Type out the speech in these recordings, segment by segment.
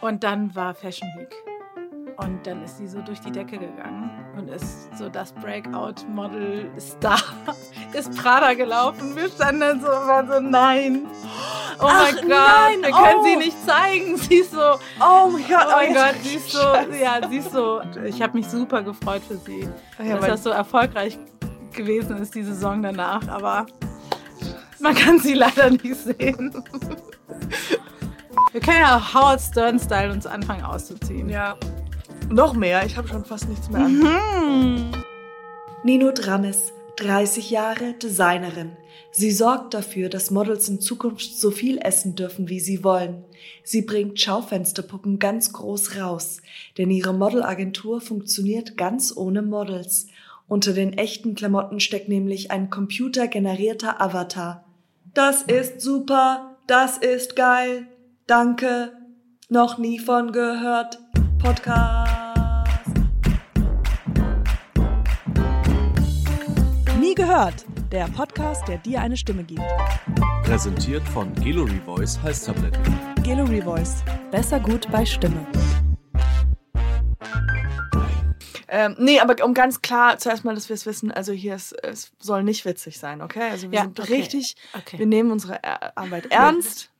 Und dann war Fashion Week. Und dann ist sie so durch die Decke gegangen und ist so das Breakout-Model-Star. Ist Prada gelaufen. Wir standen dann so und waren so, nein. Oh Ach, mein Gott, nein, wir können oh. sie nicht zeigen. Sie ist so, Oh mein Gott, oh mein jetzt- Gott, sie ist so, ja, sie ist so. Ich habe mich super gefreut für sie, Ja, dass das so erfolgreich gewesen ist, die Saison danach. Aber man kann sie leider nicht sehen. Wir können ja Howard Stern-Style uns anfangen auszuziehen. Ja. Noch mehr, ich habe schon fast nichts mehr Mhm. an. Nino Drammes, 30 Jahre Designerin. Sie sorgt dafür, dass Models in Zukunft so viel essen dürfen, wie sie wollen. Sie bringt Schaufensterpuppen ganz groß raus, denn ihre Modelagentur funktioniert ganz ohne Models. Unter den echten Klamotten steckt nämlich ein computergenerierter Avatar. Das ist super, das ist geil, danke, noch nie von gehört, Podcast. Nie gehört. Der Podcast, der dir eine Stimme gibt. Präsentiert von Gallery Voice Halstabletten. Gallery Voice. Besser gut bei Stimme. Ähm, nee, aber um ganz klar zuerst mal, dass wir es wissen, also hier ist, es soll nicht witzig sein, okay? Also wir Ja, sind okay. richtig, Okay. wir nehmen unsere Ar- Arbeit ernst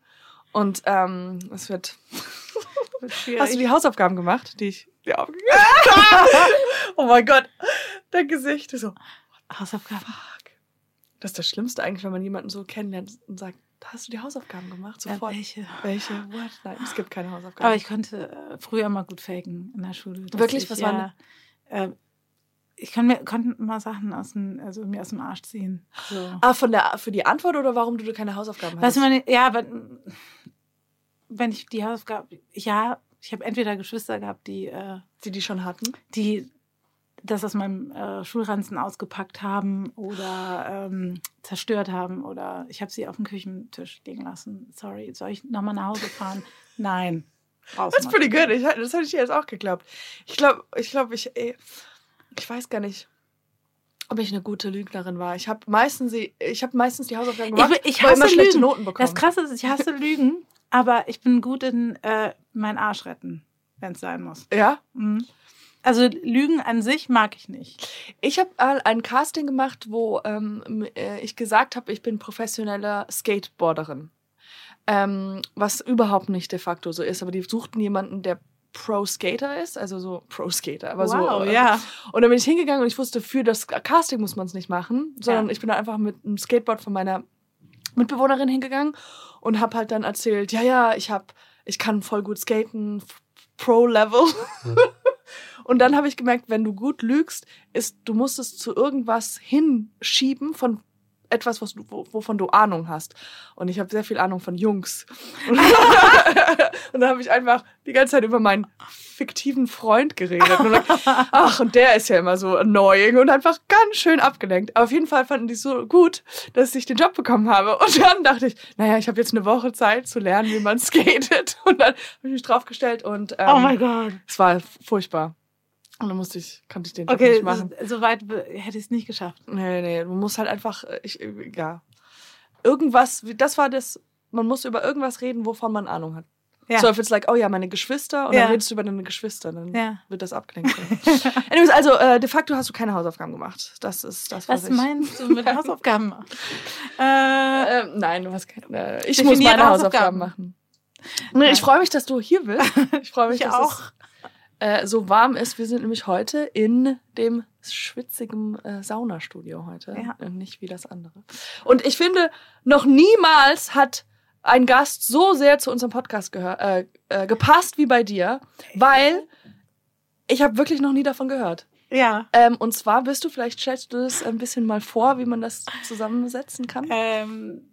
und ähm, es wird. Hast du die Hausaufgaben gemacht, die ich dir aufgegeben habe? oh mein Gott, dein Gesicht ist so. Hausaufgaben? Fuck. Das ist das Schlimmste eigentlich, wenn man jemanden so kennenlernt und sagt, hast du die Hausaufgaben gemacht? Ja, Sofort. welche? Welche? What? Nein, es gibt keine Hausaufgaben. Aber ich konnte äh, früher mal gut faken in der Schule. Wirklich? Ich, Was ja, waren äh, Ich kann mir, konnte mal Sachen aus dem, also mir aus dem Arsch ziehen. So. ah, von der, für die Antwort oder warum du keine Hausaufgaben Weißt hast? du, meine, ja, aber wenn ich die Hausaufgaben, ja, ich habe entweder Geschwister gehabt, die, äh, die die schon hatten? die das aus meinem äh, Schulranzen ausgepackt haben oder ähm, zerstört haben oder ich habe sie auf dem Küchentisch liegen lassen. Sorry, soll ich nochmal nach Hause fahren? Nein. Raus Das ist pretty good. Ich, das hätte ich jetzt auch geglaubt. Ich glaube, ich, glaub, ich, ey, ich weiß gar nicht, ob ich eine gute Lügnerin war. Ich habe meistens, ich hab meistens die Hausaufgaben gemacht, Ich, ich hasse immer schlechte Lügen. Noten bekommen. Das Krasse ist, ich hasse Lügen, aber ich bin gut in äh, meinen Arsch retten, wenn es sein muss. ja? Mhm. Also Lügen an sich mag ich nicht. Ich habe ein Casting gemacht, wo ähm, äh, ich gesagt habe, ich bin professionelle Skateboarderin. Ähm, was überhaupt nicht de facto so ist, aber die suchten jemanden, der Pro-Skater ist, also so Pro-Skater, aber so. wow, äh, ja. Und dann bin ich hingegangen und ich wusste, für das Casting muss man es nicht machen, sondern Ja. ich bin da einfach mit einem Skateboard von meiner Mitbewohnerin hingegangen und habe halt dann erzählt, ja, ja, ich habe, ich kann voll gut skaten, Pro-Level. und dann habe ich gemerkt, wenn du gut lügst, ist, du musst es zu irgendwas hinschieben von etwas, was du, wo- wovon du Ahnung hast. Und ich habe sehr viel Ahnung von Jungs. Und, und dann habe ich einfach die ganze Zeit über meinen fiktiven Freund geredet. Und dann, ach, und der ist ja immer so annoying und einfach ganz schön abgelenkt. Aber auf jeden Fall fanden die es so gut, dass ich den Job bekommen habe. Und dann dachte ich, naja, ich habe jetzt eine Woche Zeit zu lernen, wie man skatet. Und dann habe ich mich draufgestellt und ähm, oh mein Gott. es war furchtbar. Und dann musste ich, konnte ich den Job Okay, nicht machen. so weit be- hätte ich es nicht geschafft. Nee, nee, du musst halt einfach, äh, ich, äh, ja. Irgendwas, das war das, man muss über irgendwas reden, wovon man Ahnung hat. Ja. So, if it's like, oh ja, meine Geschwister, und Ja. dann redest du über deine Geschwister, dann Ja. wird das abgelenkt. Anyways, also, äh, de facto hast du keine Hausaufgaben gemacht. Das ist das, was, Was ich... meinst du mit Hausaufgaben? äh, Ähm, nein, du hast keine. Ich Definiere muss meine Hausaufgaben. Hausaufgaben machen. Nee, ich freue mich, dass du hier bist. Ich freue mich, Ich dass auch. Äh, so warm ist. Wir sind nämlich heute in dem schwitzigen äh, Saunastudio heute. Ja. Und nicht wie das andere. Und ich finde, noch niemals hat ein Gast so sehr zu unserem Podcast äh, äh, gepasst wie bei dir, weil ich habe wirklich noch nie davon gehört. ja. Ähm, und zwar bist du, vielleicht stellst du das ein bisschen mal vor, wie man das zusammensetzen kann. Ähm,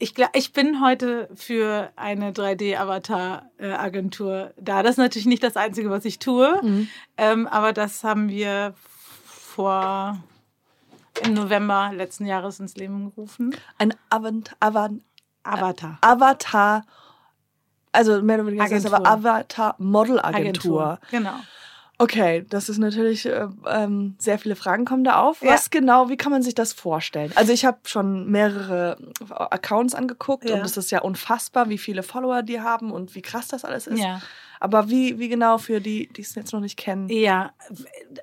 ich, ich bin heute für eine 3D-Avatar-Agentur da. Das ist natürlich nicht das Einzige, was ich tue, Mhm. ähm, aber das haben wir vor im November letzten Jahres ins Leben gerufen. Ein Avant, Avant, Avatar. Avatar, also mehr oder weniger Agentur. aber Avatar Model Agentur. Genau. Okay, das ist natürlich äh, ähm, sehr viele Fragen kommen da auf. Ja. Was genau, wie kann man sich das vorstellen? Also ich habe schon mehrere Accounts angeguckt Ja. und es ist ja unfassbar, wie viele Follower die haben und wie krass das alles ist. Ja. Aber wie, wie genau für die, die es jetzt noch nicht kennen? Ja,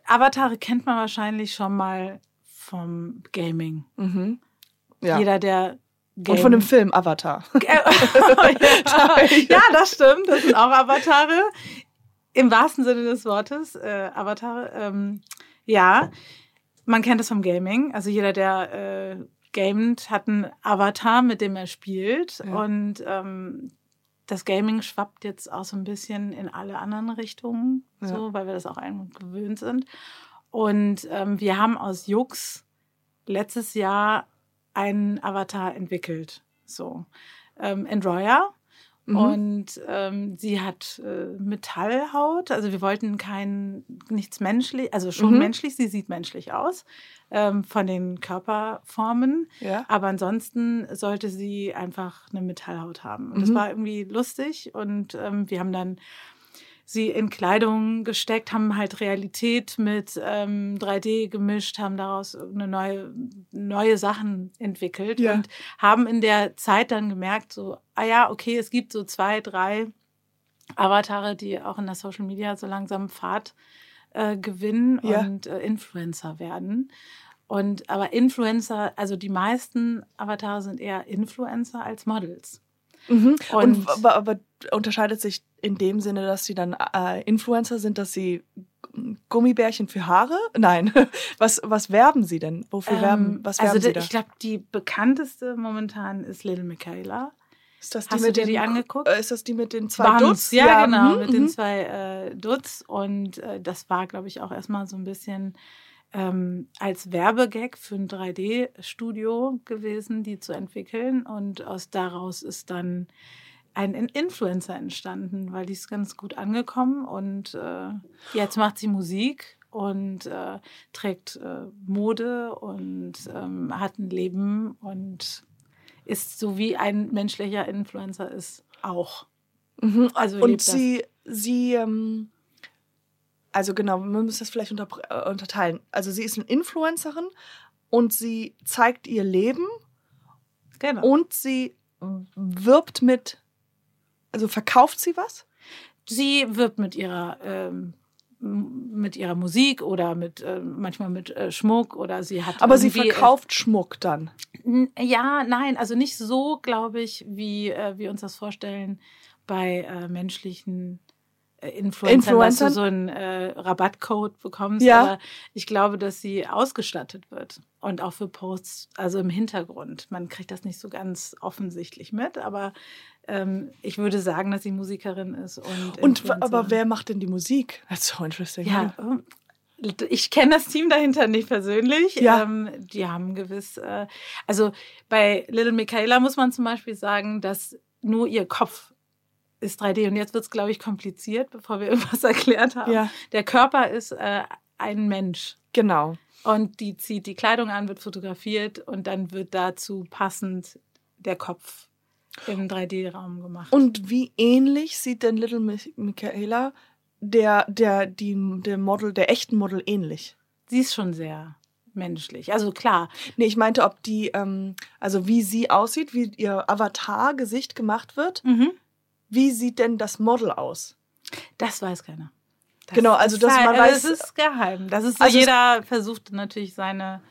Avatare kennt man wahrscheinlich schon mal vom Gaming. Mhm. Ja. Jeder, der Und von dem Film Avatar. ja, das stimmt. Das sind auch Avatare. Im wahrsten Sinne des Wortes. Äh, Avatare. Ähm, ja, man kennt es vom Gaming. Also jeder, der äh, gamet, hat einen Avatar, mit dem er spielt. Ja. Und ähm, das Gaming schwappt jetzt auch so ein bisschen in alle anderen Richtungen, Ja. so, weil wir das auch einfach gewöhnt sind. Und ähm, wir haben aus Jux letztes Jahr einen Avatar entwickelt. So. Ähm, Androya. Mhm. Und ähm, sie hat äh, Metallhaut. Also wir wollten kein nichts menschlich, also schon Mhm. menschlich, sie sieht menschlich aus ähm, von den Körperformen. Ja. Aber ansonsten sollte sie einfach eine Metallhaut haben. Und das Mhm. war irgendwie lustig. Und ähm, wir haben dann sie in Kleidung gesteckt, haben halt Realität mit ähm, 3D gemischt, haben daraus eine neue, neue Sachen entwickelt Ja. und haben in der Zeit dann gemerkt, so, ah ja, okay, es gibt so zwei, drei Avatare, die auch in der Social Media so langsam Fahrt äh, gewinnen Ja. und äh, Influencer werden. Und aber Influencer, also die meisten Avatare sind eher Influencer als Models. Mhm. Und, Und- aber, aber unterscheidet sich in dem Sinne, dass sie dann äh, Influencer sind, dass sie Gummibärchen für Haare? Nein. Was, was werben sie denn? Wofür werben, was werben also sie die- da? ich glaube, die bekannteste momentan ist Little Michaela. Ist das Hast du dir die angeguckt? äh, Ist das die mit den zwei Bums, Dutz? Ja, genau, mhm, mit den mhm. zwei äh, Dutz. Und äh, das war, glaube ich, auch erstmal so ein bisschen ähm, als Werbegag für ein 3D-Studio gewesen, die zu entwickeln. Und aus daraus ist dann ein In- Influencer entstanden, weil die ist ganz gut angekommen. Und äh, jetzt macht sie Musik und äh, trägt äh, Mode und ähm, hat ein Leben und ist so wie ein menschlicher Influencer ist auch. Mhm. Also Und lebt das. sie, sie, ähm, also genau, wir müssen das vielleicht unter, äh, unterteilen. Also sie ist eine Influencerin und sie zeigt ihr Leben Genau. und sie wirbt mit, also verkauft sie was? sie wirbt mit ihrer ähm, mit ihrer Musik oder mit äh, manchmal mit äh, Schmuck oder sie hat Aber sie irgendwie, verkauft Schmuck dann. äh, ja nein also nicht so glaube ich wie äh, wir uns das vorstellen bei äh, menschlichen äh, Influencern, dass du Influencern? so einen äh, Rabattcode bekommst. Ja. Aber ich glaube, dass sie ausgestattet wird und auch für Posts, also im Hintergrund. Man kriegt das nicht so ganz offensichtlich mit, aber ähm, ich würde sagen, dass sie Musikerin ist. Und, Und aber wer macht denn die Musik? That's so interesting. Ja, ähm, ich kenne das Team dahinter nicht persönlich. Ja. Ähm, die haben gewiss, äh, also bei Little Michaela muss man zum Beispiel sagen, dass nur ihr Kopf ist 3D. Und jetzt wird es, glaube ich, kompliziert, bevor wir irgendwas erklärt haben. Ja, Der Körper ist äh, ein Mensch. genau. Und die zieht die Kleidung an, wird fotografiert und dann wird dazu passend der Kopf im 3D-Raum gemacht. Und wie ähnlich sieht denn Little Mi- Michaela der, der, die, der Model, der echten Model ähnlich? sie ist schon sehr menschlich. Also klar, Nee, ich meinte, ob die, ähm, also wie sie aussieht, wie ihr Avatar-Gesicht gemacht wird. mhm. Wie sieht denn das Model aus? Das weiß keiner. Das Genau, also dass halt- man äh, weiß- Das ist geheim. Das ist so, Also jeder versucht natürlich seine,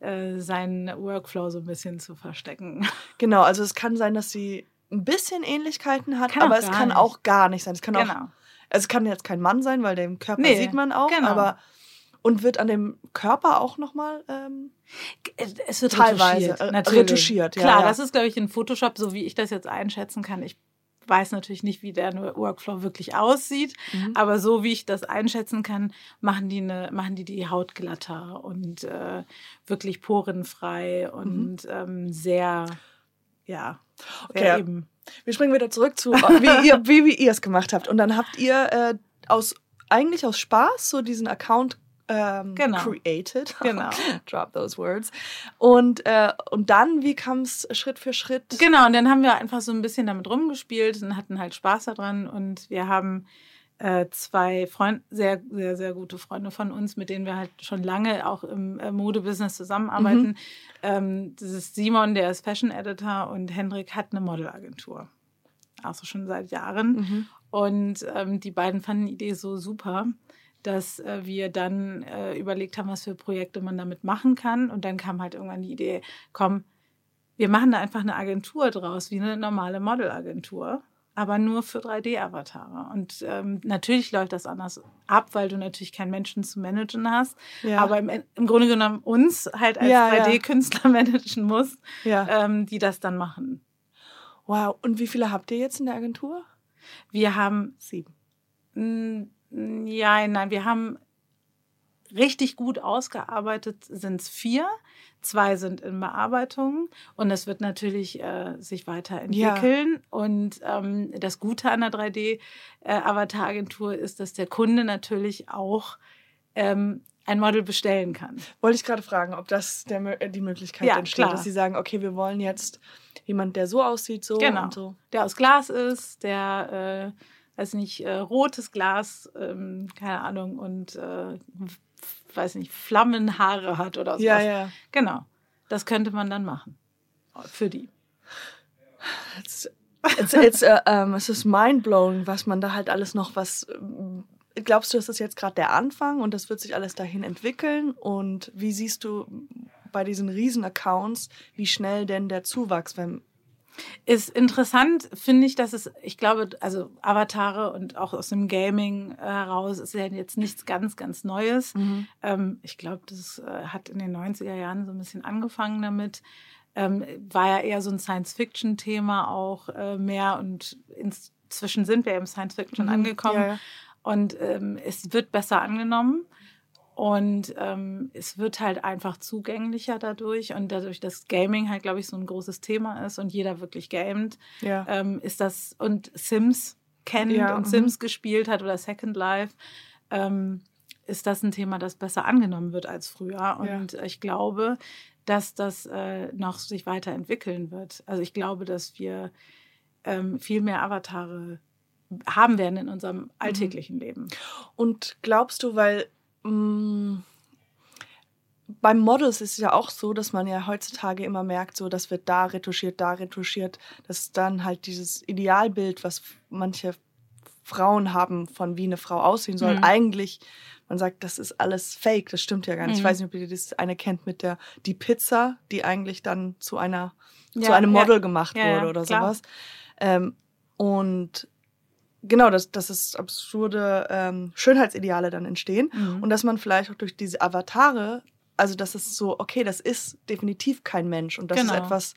äh, seinen Workflow so ein bisschen zu verstecken. Genau, also es kann sein, dass sie ein bisschen Ähnlichkeiten hat, Kann auch aber es kann nicht. auch gar nicht sein. Es kann auch, Genau. es kann jetzt kein Mann sein, weil den Körper Nee, sieht man auch, genau. aber und wird an dem Körper auch nochmal ähm, Es wird Teilweise, retuschiert. äh, retuschiert, ja, Klar, ja. das ist, glaube ich, in Photoshop, so wie ich das jetzt einschätzen kann. Ich weiß natürlich nicht, wie der Workflow wirklich aussieht, Mhm. aber so wie ich das einschätzen kann, machen die, eine, machen die die Haut glatter und äh, wirklich porenfrei und ähm, sehr, ja, sehr Okay. eben. Wir springen wieder zurück zu, wie ihr, wie, wie ihr es gemacht habt. Und dann habt ihr äh, aus eigentlich aus Spaß so diesen Account ähm, Genau. created. Genau. Drop those words. Und, äh, und dann, wie kam es Schritt für Schritt? Genau, und dann haben wir einfach so ein bisschen damit rumgespielt und hatten halt Spaß daran. Und wir haben äh, zwei Freunde, sehr, sehr, sehr gute Freunde von uns, mit denen wir halt schon lange auch im äh, Modebusiness zusammenarbeiten. Ähm, das ist Simon, der ist Fashion Editor und Hendrik hat eine Modelagentur. Auch so schon seit Jahren. Mhm. Und ähm, die beiden fanden die Idee so super, dass äh, wir dann äh, überlegt haben, was für Projekte man damit machen kann. Und dann kam halt irgendwann die Idee, komm, wir machen da einfach eine Agentur draus, wie eine normale Modelagentur, aber nur für 3D-Avatare. Und ähm, natürlich läuft das anders ab, weil du natürlich keinen Menschen zu managen hast. Ja. Aber im, im Grunde genommen uns halt als Ja, ja. 3D-Künstler managen musst, Ja. ähm, die das dann machen. Wow. Und wie viele habt ihr jetzt in der Agentur? Wir haben Sieben. Ja, nein, wir haben richtig gut ausgearbeitet, sind es vier. Zwei sind in Bearbeitung und es wird natürlich äh, sich weiterentwickeln. Und ähm, das Gute an der 3D-Avatar-Agentur ist, dass der Kunde natürlich auch ähm, ein Model bestellen kann. Wollte ich gerade fragen, ob das der, äh, die Möglichkeit Ja, entsteht, klar. dass sie sagen, okay, wir wollen jetzt jemand, der so aussieht, so Genau. und so. Der aus Glas ist, der, äh, weiß nicht, äh, rotes Glas, ähm, keine Ahnung, und äh, weiß nicht, Flammenhaare hat oder sowas. Ja, ja. Genau. Das könnte man dann machen. Für die. It's, it's, it's, äh, ähm, es ist mindblowing, was man da halt alles noch was. ähm, Glaubst du, das ist jetzt gerade der Anfang und das wird sich alles dahin entwickeln? Und wie siehst du bei diesen Riesen-Accounts, wie schnell denn der Zuwachs, wenn Ist interessant, finde ich, dass es, ich glaube, also Avatare und auch aus dem Gaming äh, heraus ist ja jetzt nichts ganz, ganz Neues. Ähm, ich glaube, das äh, hat in den 90er Jahren so ein bisschen angefangen damit. Ähm, war ja eher so ein Science-Fiction-Thema auch äh, mehr und inzwischen sind wir im Science-Fiction Mhm. angekommen. Ja, ja. Und ähm, es wird besser angenommen. Und ähm, es wird halt einfach zugänglicher dadurch. Und dadurch, dass Gaming halt, glaube ich, so ein großes Thema ist und jeder wirklich gamet, Ja. ähm, ist das und Sims kennt Ja, und mhm. Sims gespielt hat oder Second Life, ähm, ist das ein Thema, das besser angenommen wird als früher. Und ich glaube, dass das äh, noch sich weiterentwickeln wird. Also ich glaube, dass wir ähm, viel mehr Avatare haben werden in Mhm. unserem alltäglichen Leben. Und glaubst du, weil mh, beim Models ist es ja auch so, dass man ja heutzutage immer merkt, so das wird da retuschiert, da retuschiert, dass dann halt dieses Idealbild, was manche Frauen haben, von wie eine Frau aussehen soll, Mhm. eigentlich, man sagt, das ist alles fake, das stimmt ja gar nicht. Ich Mhm. weiß nicht, ob ihr das eine kennt mit der die Pizza, die eigentlich dann zu einer zu Ja, einem ja. Model gemacht Ja, ja, wurde oder klar. sowas. Ähm, und genau, dass, dass es absurde ähm, Schönheitsideale dann entstehen. Mhm. Und dass man vielleicht auch durch diese Avatare, also dass es so, okay, das ist definitiv kein Mensch und das Genau. ist etwas,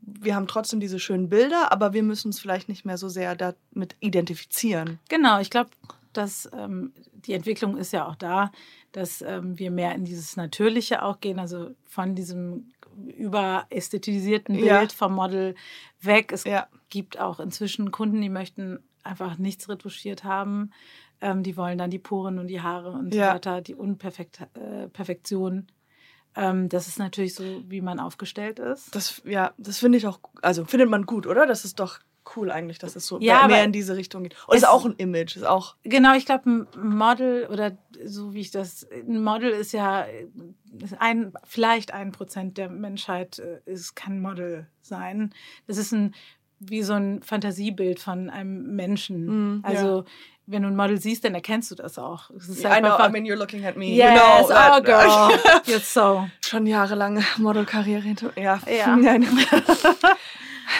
wir haben trotzdem diese schönen Bilder, aber wir müssen uns vielleicht nicht mehr so sehr damit identifizieren. Genau, ich glaube, dass ähm, die Entwicklung ist ja auch da, dass ähm, wir mehr in dieses Natürliche auch gehen, also von diesem überästhetisierten Bild Ja. vom Model weg. Es Ja. gibt auch inzwischen Kunden, die möchten einfach nichts retuschiert haben. Ähm, die wollen dann die Poren und die Haare und Ja. so weiter, die Unperfektion. Äh. Ähm, das ist natürlich so, wie man aufgestellt ist. Das, ja, das finde ich auch, also findet man gut, oder? Das ist doch cool eigentlich, dass es so Ja, mehr in diese Richtung geht. Und es ist auch ein Image, ist auch, Genau, ich glaube, ein Model oder so wie ich das, ein Model ist ja ein, vielleicht ein Prozent der Menschheit äh, ist, kann Model sein. Das ist ein, wie so ein Fantasiebild von einem Menschen. Mhm, also, wenn du ein Model siehst, dann erkennst du das auch. Es ist I halt know, I mean, you're looking at me. yes, you know, oh girl, you're so. Schon jahrelange Modelkarriere ja. Ja. Nein.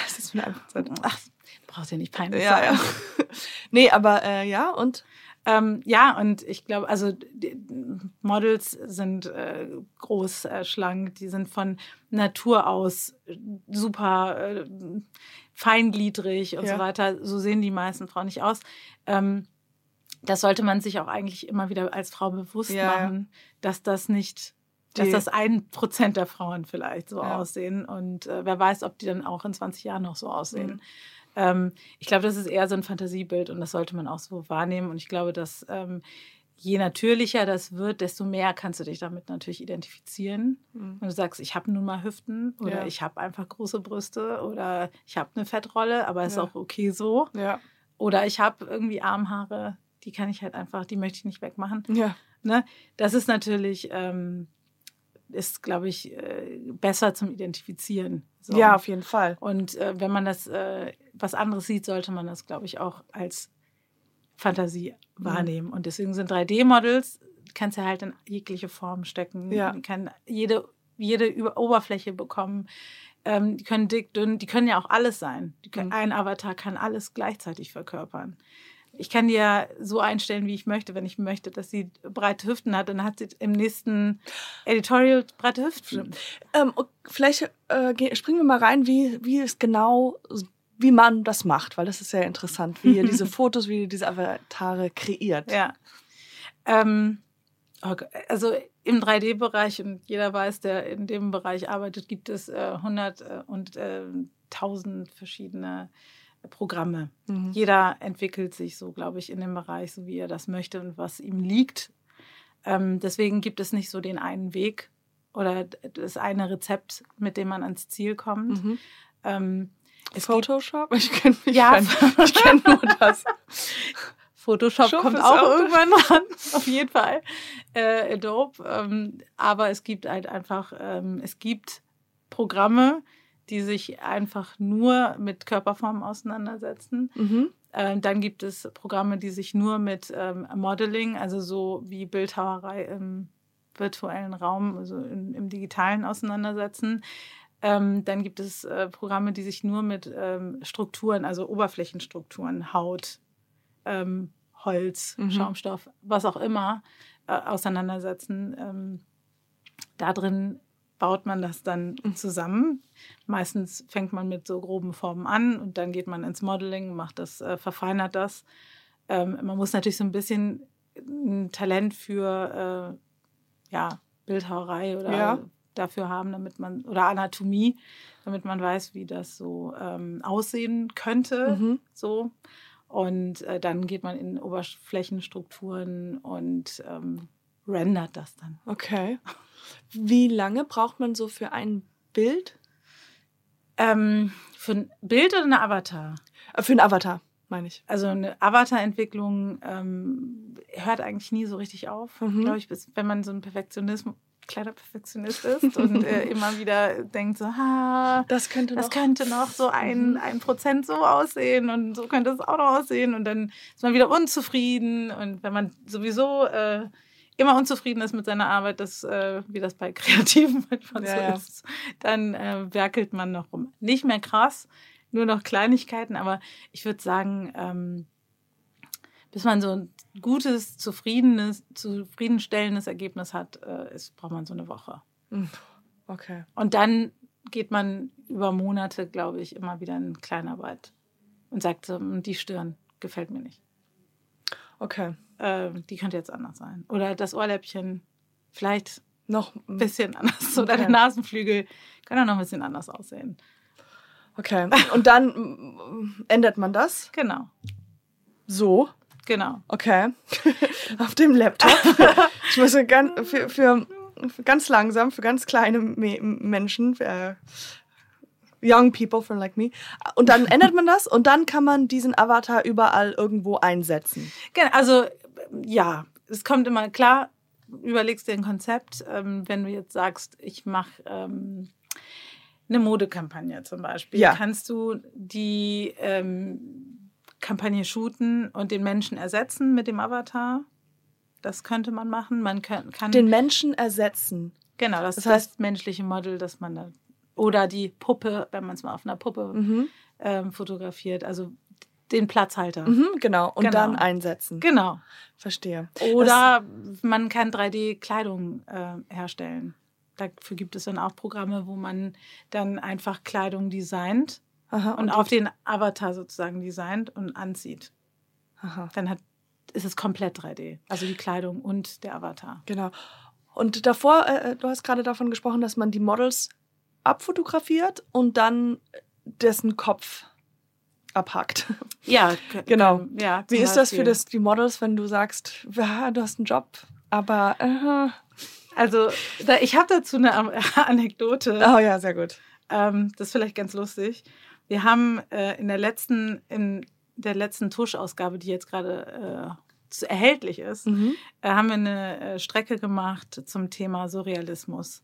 das ist mir einfach Ach, brauchst ja nicht peinlich Ja, sein. ja. nee, aber äh, ja, und Ähm, ja, und ich glaube, also Models sind äh, groß, äh, schlank, die sind von Natur aus super äh, feingliedrig und Ja. so weiter. So sehen die meisten Frauen nicht aus. Ähm, das sollte man sich auch eigentlich immer wieder als Frau bewusst Ja, machen, dass das nicht, dass Die- das ein Prozent der Frauen vielleicht so Ja. aussehen. Und äh, wer weiß, ob die dann auch in 20 Jahren noch so aussehen. Mhm. Ähm, ich glaube, das ist eher so ein Fantasiebild und das sollte man auch so wahrnehmen. Und ich glaube, dass ähm, je natürlicher das wird, desto mehr kannst du dich damit natürlich identifizieren. Wenn du sagst, ich habe nun mal Hüften oder Ja. ich habe einfach große Brüste oder ich habe eine Fettrolle, aber ist Ja. auch okay so. ja. Oder ich habe irgendwie Armhaare, die kann ich halt einfach, die möchte ich nicht wegmachen. Ja. Ne? Das ist natürlich, ähm, ist, glaube ich, äh, besser zum Identifizieren. So. ja, auf jeden Fall. Und äh, wenn man das äh, was anderes sieht, sollte man das, glaube ich, auch als Fantasie wahrnehmen. Und deswegen sind 3D-Models, kannst du halt in jegliche Form stecken. Ja. Kann jede, jede Oberfläche bekommen. Ähm, die können dick, dünn, die können ja auch alles sein. Die können, Mhm. Ein Avatar kann alles gleichzeitig verkörpern. Ich kann die ja so einstellen, wie ich möchte. Wenn ich möchte, dass sie breite Hüften hat, dann hat sie im nächsten Editorial breite Hüften. Ähm, vielleicht äh, ge- springen wir mal rein, wie, wie es genau, wie man das macht, weil das ist sehr interessant, wie ihr diese Fotos, wie ihr diese Avatare kreiert. Ja. Ähm, okay. Also im 3D-Bereich, und jeder weiß, der in dem Bereich arbeitet, gibt es äh, 100 äh, und äh, 1000 verschiedene Programme. Mhm. Jeder entwickelt sich so, glaube ich, in dem Bereich, so wie er das möchte und was ihm liegt. Ähm, deswegen gibt es nicht so den einen Weg oder das eine Rezept, mit dem man ans Ziel kommt. Mhm. Ähm, es Photoshop? Ich kenne ich Ja. ich kenn nur das. Photoshop Shop kommt auch auch- irgendwann ran, auf jeden Fall. Äh, Adobe. Ähm, aber es gibt halt einfach, ähm, es gibt Programme, die sich einfach nur mit Körperformen auseinandersetzen. Mhm. Ähm, dann gibt es Programme, die sich nur mit ähm, Modeling, also so wie Bildhauerei im virtuellen Raum, also in, im digitalen auseinandersetzen. Ähm, dann gibt es äh, Programme, die sich nur mit ähm, Strukturen, also Oberflächenstrukturen, Haut, ähm, Holz, Mhm. Schaumstoff, was auch immer, äh, auseinandersetzen. Ähm, da drin baut man das dann zusammen. Meistens fängt man mit so groben Formen an und dann geht man ins Modeling, macht das, äh, verfeinert das. Ähm, man muss natürlich so ein bisschen ein Talent für äh, ja, Bildhauerei oder Ja. Dafür haben, damit man oder Anatomie, damit man weiß, wie das so ähm, aussehen könnte. Mhm. So. Und äh, dann geht man in Oberflächenstrukturen und ähm, rendert das dann. Okay. Wie lange braucht man so für ein Bild? Ähm, für ein Bild oder eine Avatar? Äh, für ein Avatar, meine ich. Also eine Avatar-Entwicklung ähm, hört eigentlich nie so richtig auf, Mhm. glaube ich, bis wenn man so ein Perfektionismus, kleiner Perfektionist ist und äh, immer wieder denkt so, ha, Das könnte das noch. könnte noch so ein, Mhm. ein Prozent so aussehen und so könnte es auch noch aussehen und dann ist man wieder unzufrieden und wenn man sowieso äh, immer unzufrieden ist mit seiner Arbeit, das, äh, wie das bei Kreativen manchmal Ja, so ist, dann äh, werkelt man noch rum. Nicht mehr krass, nur noch Kleinigkeiten, aber ich würde sagen, ähm, bis man so ein gutes, zufriedenes, zufriedenstellendes Ergebnis hat, äh, ist, braucht man so eine Woche. Mhm. Okay. Und dann geht man über Monate, glaube ich, immer wieder in Kleinarbeit und sagt so, "Hm, die Stirn gefällt mir nicht. Okay. Äh, die könnte jetzt anders sein. Oder das Ohrläppchen vielleicht Noch. ein bisschen anders. Oder Okay. der Nasenflügel kann auch noch ein bisschen anders aussehen. Okay. Und dann ändert man das Genau, so. Genau. Okay. Auf dem Laptop. ich muss ganz, für, für, für ganz langsam, für ganz kleine Me Menschen, für, äh, young people for like me. Und dann ändert man das und dann kann man diesen Avatar überall irgendwo einsetzen. Genau, also ja, es kommt immer klar, überlegst dir ein Konzept, ähm, wenn du jetzt sagst, ich mache ähm, eine Modekampagne zum Beispiel, Ja. kannst du die ähm, Kampagne shooten und den Menschen ersetzen mit dem Avatar. Das könnte man machen. Man kann, kann Den Menschen ersetzen. genau, das, das das heißt- heißt menschliche Model, das man da oder die Puppe, wenn man es mal auf einer Puppe Mhm. ähm, fotografiert, also den Platzhalter. Mhm, genau. Und Genau. dann einsetzen. Genau. Verstehe. Oder man kann 3D-Kleidung äh, herstellen. Dafür gibt es dann auch Programme, wo man dann einfach Kleidung designt Aha, und auf den Avatar sozusagen designt und anzieht. Aha. Dann hat, ist es komplett 3D. Also die Kleidung und der Avatar. Genau. Und davor, äh, du hast gerade davon gesprochen, dass man die Models abfotografiert und dann dessen Kopf abhackt. Ja, Genau. ja, Wie ist das für das, die Models, wenn du sagst, ja, du hast einen Job, aber äh, Also ich habe dazu eine Anekdote. oh ja, sehr gut. Ähm, das ist vielleicht ganz lustig. Wir haben äh, in der letzten, in der letzten Tuschausgabe, die jetzt gerade äh, erhältlich ist, Mhm. äh, haben wir eine äh, Strecke gemacht zum Thema Surrealismus.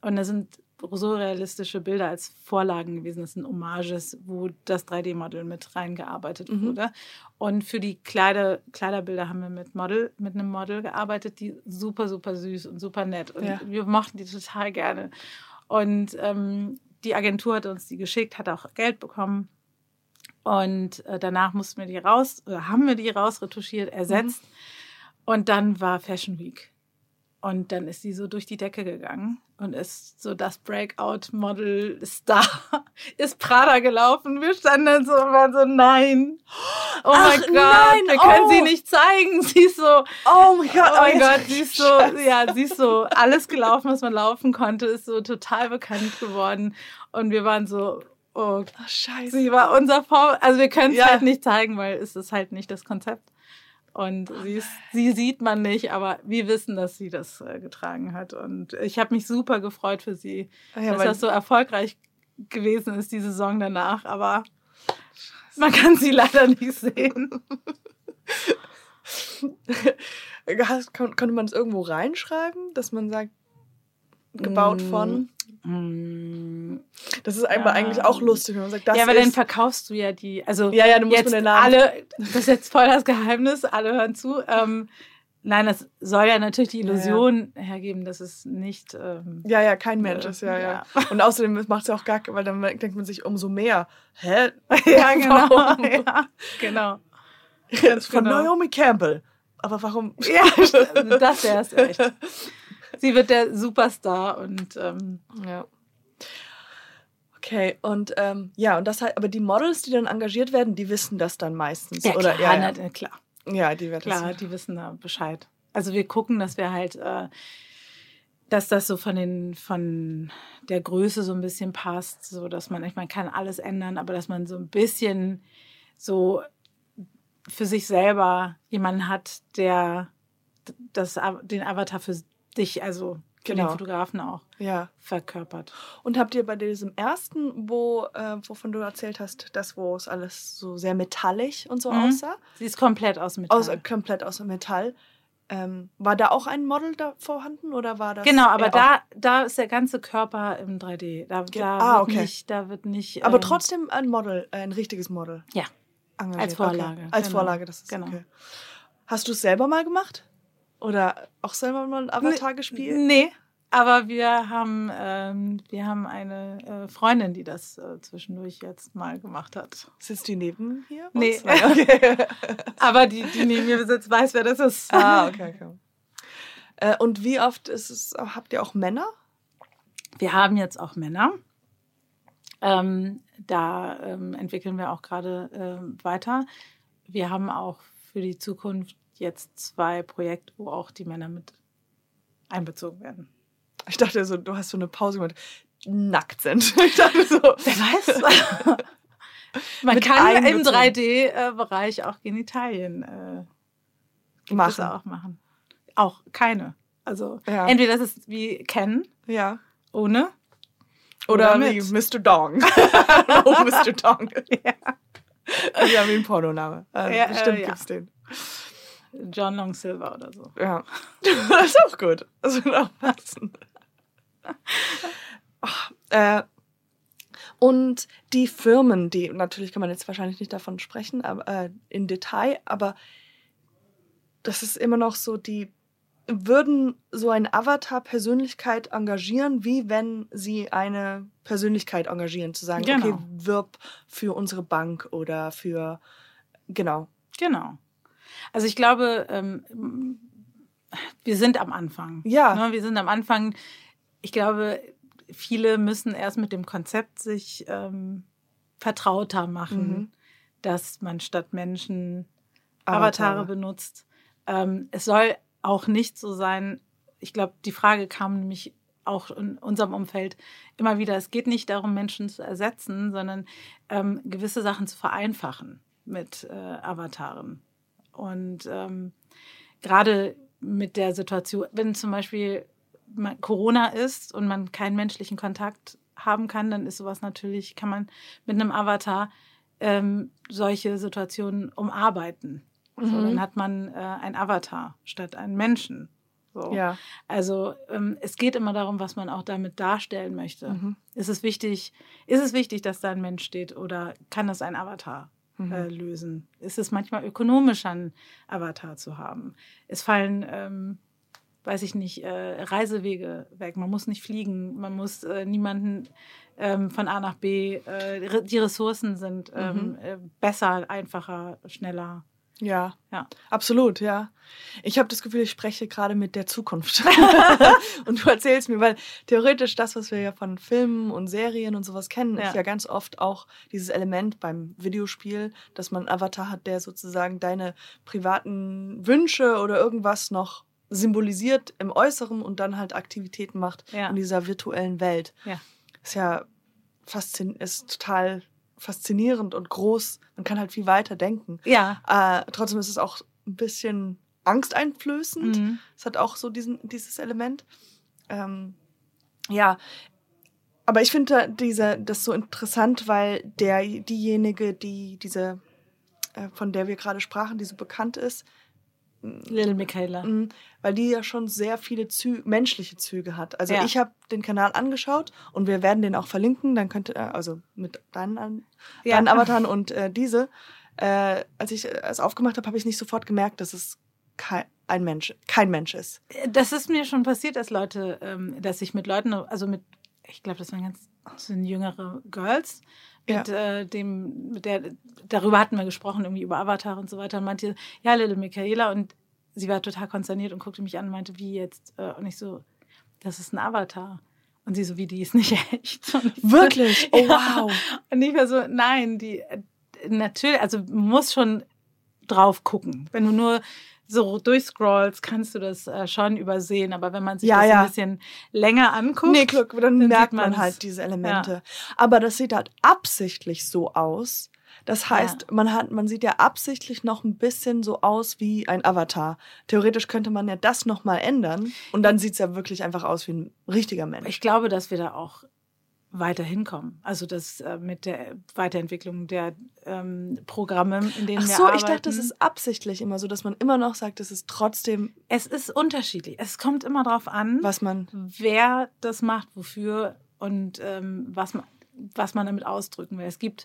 Und da sind so realistische Bilder als Vorlagen gewesen. Das sind Hommages, wo das 3D-Model mit reingearbeitet Mhm. wurde. Und für die Kleider, Kleiderbilder haben wir mit Model, mit einem Model gearbeitet, die super, super süß und super nett. Und Ja. wir mochten die total gerne. Und ähm, die Agentur hat uns die geschickt, hat auch Geld bekommen. Und äh, danach mussten wir die raus, oder haben wir die rausretuschiert, ersetzt. Und dann war Fashion Week. Und dann ist sie so durch die Decke gegangen und ist so das Breakout-Model-Star. Ist Prada gelaufen. Wir standen dann so und waren so, nein. Oh Ach, mein Gott, nein, wir können oh. sie nicht zeigen. Sie ist so, Oh mein Gott, oh mein jetzt- Gott, sie ist so, ja, sie ist so alles gelaufen, was man laufen konnte, ist so total bekannt geworden. Und wir waren so, oh, Ach, scheiße. sie war unser Vor, also wir können es Ja. halt nicht zeigen, weil es ist halt nicht das Konzept. Und sie, ist, sie sieht man nicht, aber wir wissen, dass sie das äh, getragen hat. Und ich habe mich super gefreut für sie, Ja, dass das so erfolgreich gewesen ist, die Saison danach. Aber man kann sie leider nicht sehen. Kon- Konnte man es irgendwo reinschreiben, dass man sagt, gebaut von? Mm, Das ist einfach Ja. eigentlich auch lustig, wenn man sagt, das ja, aber dann verkaufst du ja die. Also Ja, ja, du musst jetzt den Namen... alle, das ist jetzt voll das Geheimnis, alle hören zu. Ähm, nein, das soll ja natürlich die Ja, ja. Illusion hergeben, dass es nicht. Ähm, Ja, ja, kein Mensch Ja, ist, ja, ja. ja. Und außerdem macht es ja auch gar, weil dann denkt man sich umso mehr, hä? ja, genau. Warum? ja, genau. Von genau. Naomi Campbell. Aber warum? Ja, das wäre es echt. Sie wird der Superstar und ähm, Ja. Okay, und ähm, ja, und das halt, aber die Models, die dann engagiert werden, die wissen das dann meistens. ja, oder klar, ja, na, klar. ja. ja, die werden Klar, das. die wissen da Bescheid. Also wir gucken, dass wir halt, äh, dass das so von den von der Größe so ein bisschen passt, so dass man, ich man kann alles ändern, aber dass man so ein bisschen so für sich selber jemanden hat, der das den Avatar für dich, also für Genau. den Fotografen auch Ja. verkörpert. Und habt ihr bei diesem ersten, wo, äh, wovon du erzählt hast, das, wo es alles so sehr metallig und so Mhm. aussah? Sie ist komplett aus Metall. Aus, komplett aus Metall. Ähm, war da auch ein Model da vorhanden oder war das? genau, aber da, da ist der ganze Körper im 3D. Da, Ge- da, ah, wird, okay. nicht, da wird nicht. aber ähm, trotzdem ein Model, äh, ein richtiges Model. Ja. engagiert. Als Vorlage, Okay. Als genau. Vorlage, das ist Genau. okay. Hast du es selber mal gemacht? Oder auch selber mal einen Avatar gespielt? Nee, aber wir haben, ähm, wir haben eine äh, Freundin, die das äh, zwischendurch jetzt mal gemacht hat. Sitzt die neben hier? Nee. Okay. Aber die, die neben mir sitzt, weiß, wer das ist. ah, okay, okay. Äh, und wie oft ist es, habt ihr auch Männer? Wir haben jetzt auch Männer. Ähm, da ähm, entwickeln wir auch gerade ähm, weiter. Wir haben auch für die Zukunft jetzt zwei Projekte, wo auch die Männer mit einbezogen werden. Ich dachte so, du hast so eine Pause gemacht. Nackt sind. Ich dachte so. Wer weiß? Man kann im einbezogen. 3D-Bereich auch Genitalien äh, Machen. auch machen. Auch keine. Also Ja. entweder das ist wie Ken Ja. ohne Oder, Oder wie. Mr. Dong. oh, Mr. Dong. ja. Ja, wie ein Pornoname. Äh, Ja, bestimmt äh, ja. gibt's den. John Long Silver oder so. Ja. Das ist auch gut. Das würde auch passen. Ach, äh, und die Firmen, die, natürlich kann man jetzt wahrscheinlich nicht davon sprechen, aber äh, in Detail, aber das ist immer noch so, die würden so ein Avatar-Persönlichkeit engagieren, wie wenn sie eine Persönlichkeit engagieren, zu sagen, Genau. okay, wirb für unsere Bank oder für, genau. Genau. Also ich glaube, ähm, wir sind am Anfang. Ja. Ne, wir sind am Anfang. Ich glaube, viele müssen erst mit dem Konzept sich ähm, vertrauter machen, Mhm. dass man statt Menschen Avatare. Avatare benutzt. Ähm, es soll auch nicht so sein, ich glaube, die Frage kam nämlich auch in unserem Umfeld immer wieder, es geht nicht darum, Menschen zu ersetzen, sondern ähm, gewisse Sachen zu vereinfachen mit äh, Avataren. Und ähm, gerade mit der Situation, wenn zum Beispiel Corona ist und man keinen menschlichen Kontakt haben kann, dann ist sowas natürlich, kann man mit einem Avatar ähm, solche Situationen umarbeiten. So, Mhm. dann hat man äh, ein Avatar statt einen Menschen. So. Ja. Also ähm, es geht immer darum, was man auch damit darstellen möchte. Mhm. Ist es wichtig, ist es wichtig, dass da ein Mensch steht oder kann das ein Avatar Mhm. äh, lösen? Ist es manchmal ökonomisch, einen Avatar zu haben? Es fallen, ähm, weiß ich nicht, äh, Reisewege weg. Man muss nicht fliegen, man muss äh, niemanden ähm, von A nach B. Äh, die Ressourcen sind ähm, Mhm. äh, besser, einfacher, schneller. Ja, Ja. absolut, ja. Ich habe das Gefühl, ich spreche gerade mit der Zukunft. und du erzählst mir, weil theoretisch das, was wir ja von Filmen und Serien und sowas kennen, Ja. ist ja ganz oft auch dieses Element beim Videospiel, dass man einen Avatar hat, der sozusagen deine privaten Wünsche oder irgendwas noch symbolisiert im Äußeren und dann halt Aktivitäten macht Ja. in dieser virtuellen Welt. Ja. Ist ja faszin ist total faszinierend und groß. Man kann halt viel weiter denken. Ja. Äh, trotzdem ist es auch ein bisschen angsteinflößend. Mhm. Es hat auch so diesen, dieses Element. Ähm, ja, aber ich finde diese, das so interessant, weil der, diejenige, die diese, äh, von der wir gerade sprachen, die so bekannt ist, Little Michaela. Mm, weil die ja schon sehr viele Zü menschliche Züge hat. Also Ja. ich habe den Kanal angeschaut und wir werden den auch verlinken. Dann könnte, äh, also mit deinen, Ja. deinen Avataren und äh, diese. Äh, als ich es aufgemacht habe, habe ich nicht sofort gemerkt, dass es kein, ein Mensch, kein Mensch ist. Das ist mir schon passiert, dass Leute, ähm, dass ich mit Leuten, also mit, ich glaube, das waren ganz das sind jüngere Girls, mit äh, dem, mit der, darüber hatten wir gesprochen, irgendwie über Avatar und so weiter. Und meinte, ja, Little Michaela. Und sie war total konsterniert und guckte mich an und meinte, wie jetzt? Äh, Und ich so, das ist ein Avatar. Und sie so, wie die ist nicht echt. Und ich so, Wirklich? Oh, Ja. wow. Und ich war so, nein, die äh, natürlich, also muss schon drauf gucken. Wenn du nur so durchscrollst, kannst du das äh, schon übersehen. Aber wenn man sich Ja, das ja. ein bisschen länger anguckt, Nee, guck, dann, dann merkt sieht man halt diese Elemente. Aber das sieht halt absichtlich so aus. Das heißt, man hat, man sieht ja absichtlich noch ein bisschen so aus wie ein Avatar. Theoretisch könnte man ja das noch mal ändern und dann sieht's ja wirklich einfach aus wie ein richtiger Mensch. ich glaube, dass wir da auch weiter hinkommen. Also das äh, mit der Weiterentwicklung der ähm, Programme, in denen Ach wir so, arbeiten. ich dachte, das ist absichtlich immer so, dass man immer noch sagt, es ist trotzdem, es ist unterschiedlich. Es kommt immer drauf an, was man. wer das macht, wofür und ähm, was, man, was man damit ausdrücken will. Es gibt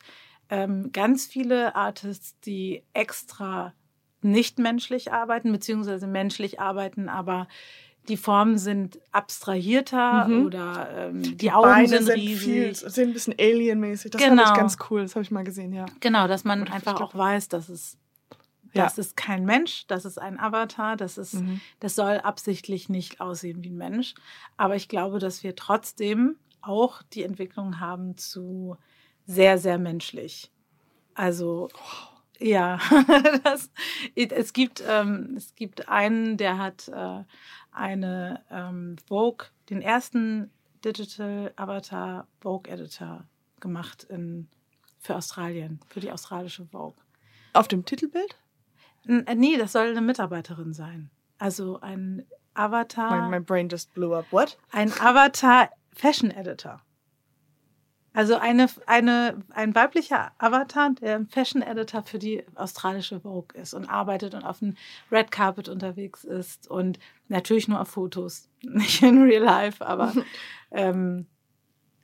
ähm, ganz viele Artists, die extra nicht menschlich arbeiten, beziehungsweise menschlich arbeiten, aber die Formen sind abstrahierter Mhm. oder ähm, die, Augen sind, riesig. viel, sind ein bisschen alienmäßig. Das Genau. fand ich ganz cool. Das habe ich mal gesehen, ja. Genau, dass man Oder einfach auch weiß, dass es Ja. das ist kein Mensch, das ist ein Avatar, das ist Mhm. das soll absichtlich nicht aussehen wie ein Mensch. Aber ich glaube, dass wir trotzdem auch die Entwicklung haben zu sehr, sehr menschlich. Also, ja, das, es, gibt, ähm, es gibt einen, der hat äh, eine ähm, Vogue, den ersten Digital Avatar Vogue Editor gemacht in, für Australien, für die australische Vogue. Auf dem Titelbild? N äh, nee, das soll eine Mitarbeiterin sein. Also ein Avatar, My, my brain just blew up. What? ein Avatar Fashion Editor. Also eine, eine, ein weiblicher Avatar, der ein Fashion Editor für die australische Vogue ist und arbeitet und auf dem Red Carpet unterwegs ist und natürlich nur auf Fotos, nicht in Real Life, aber ähm,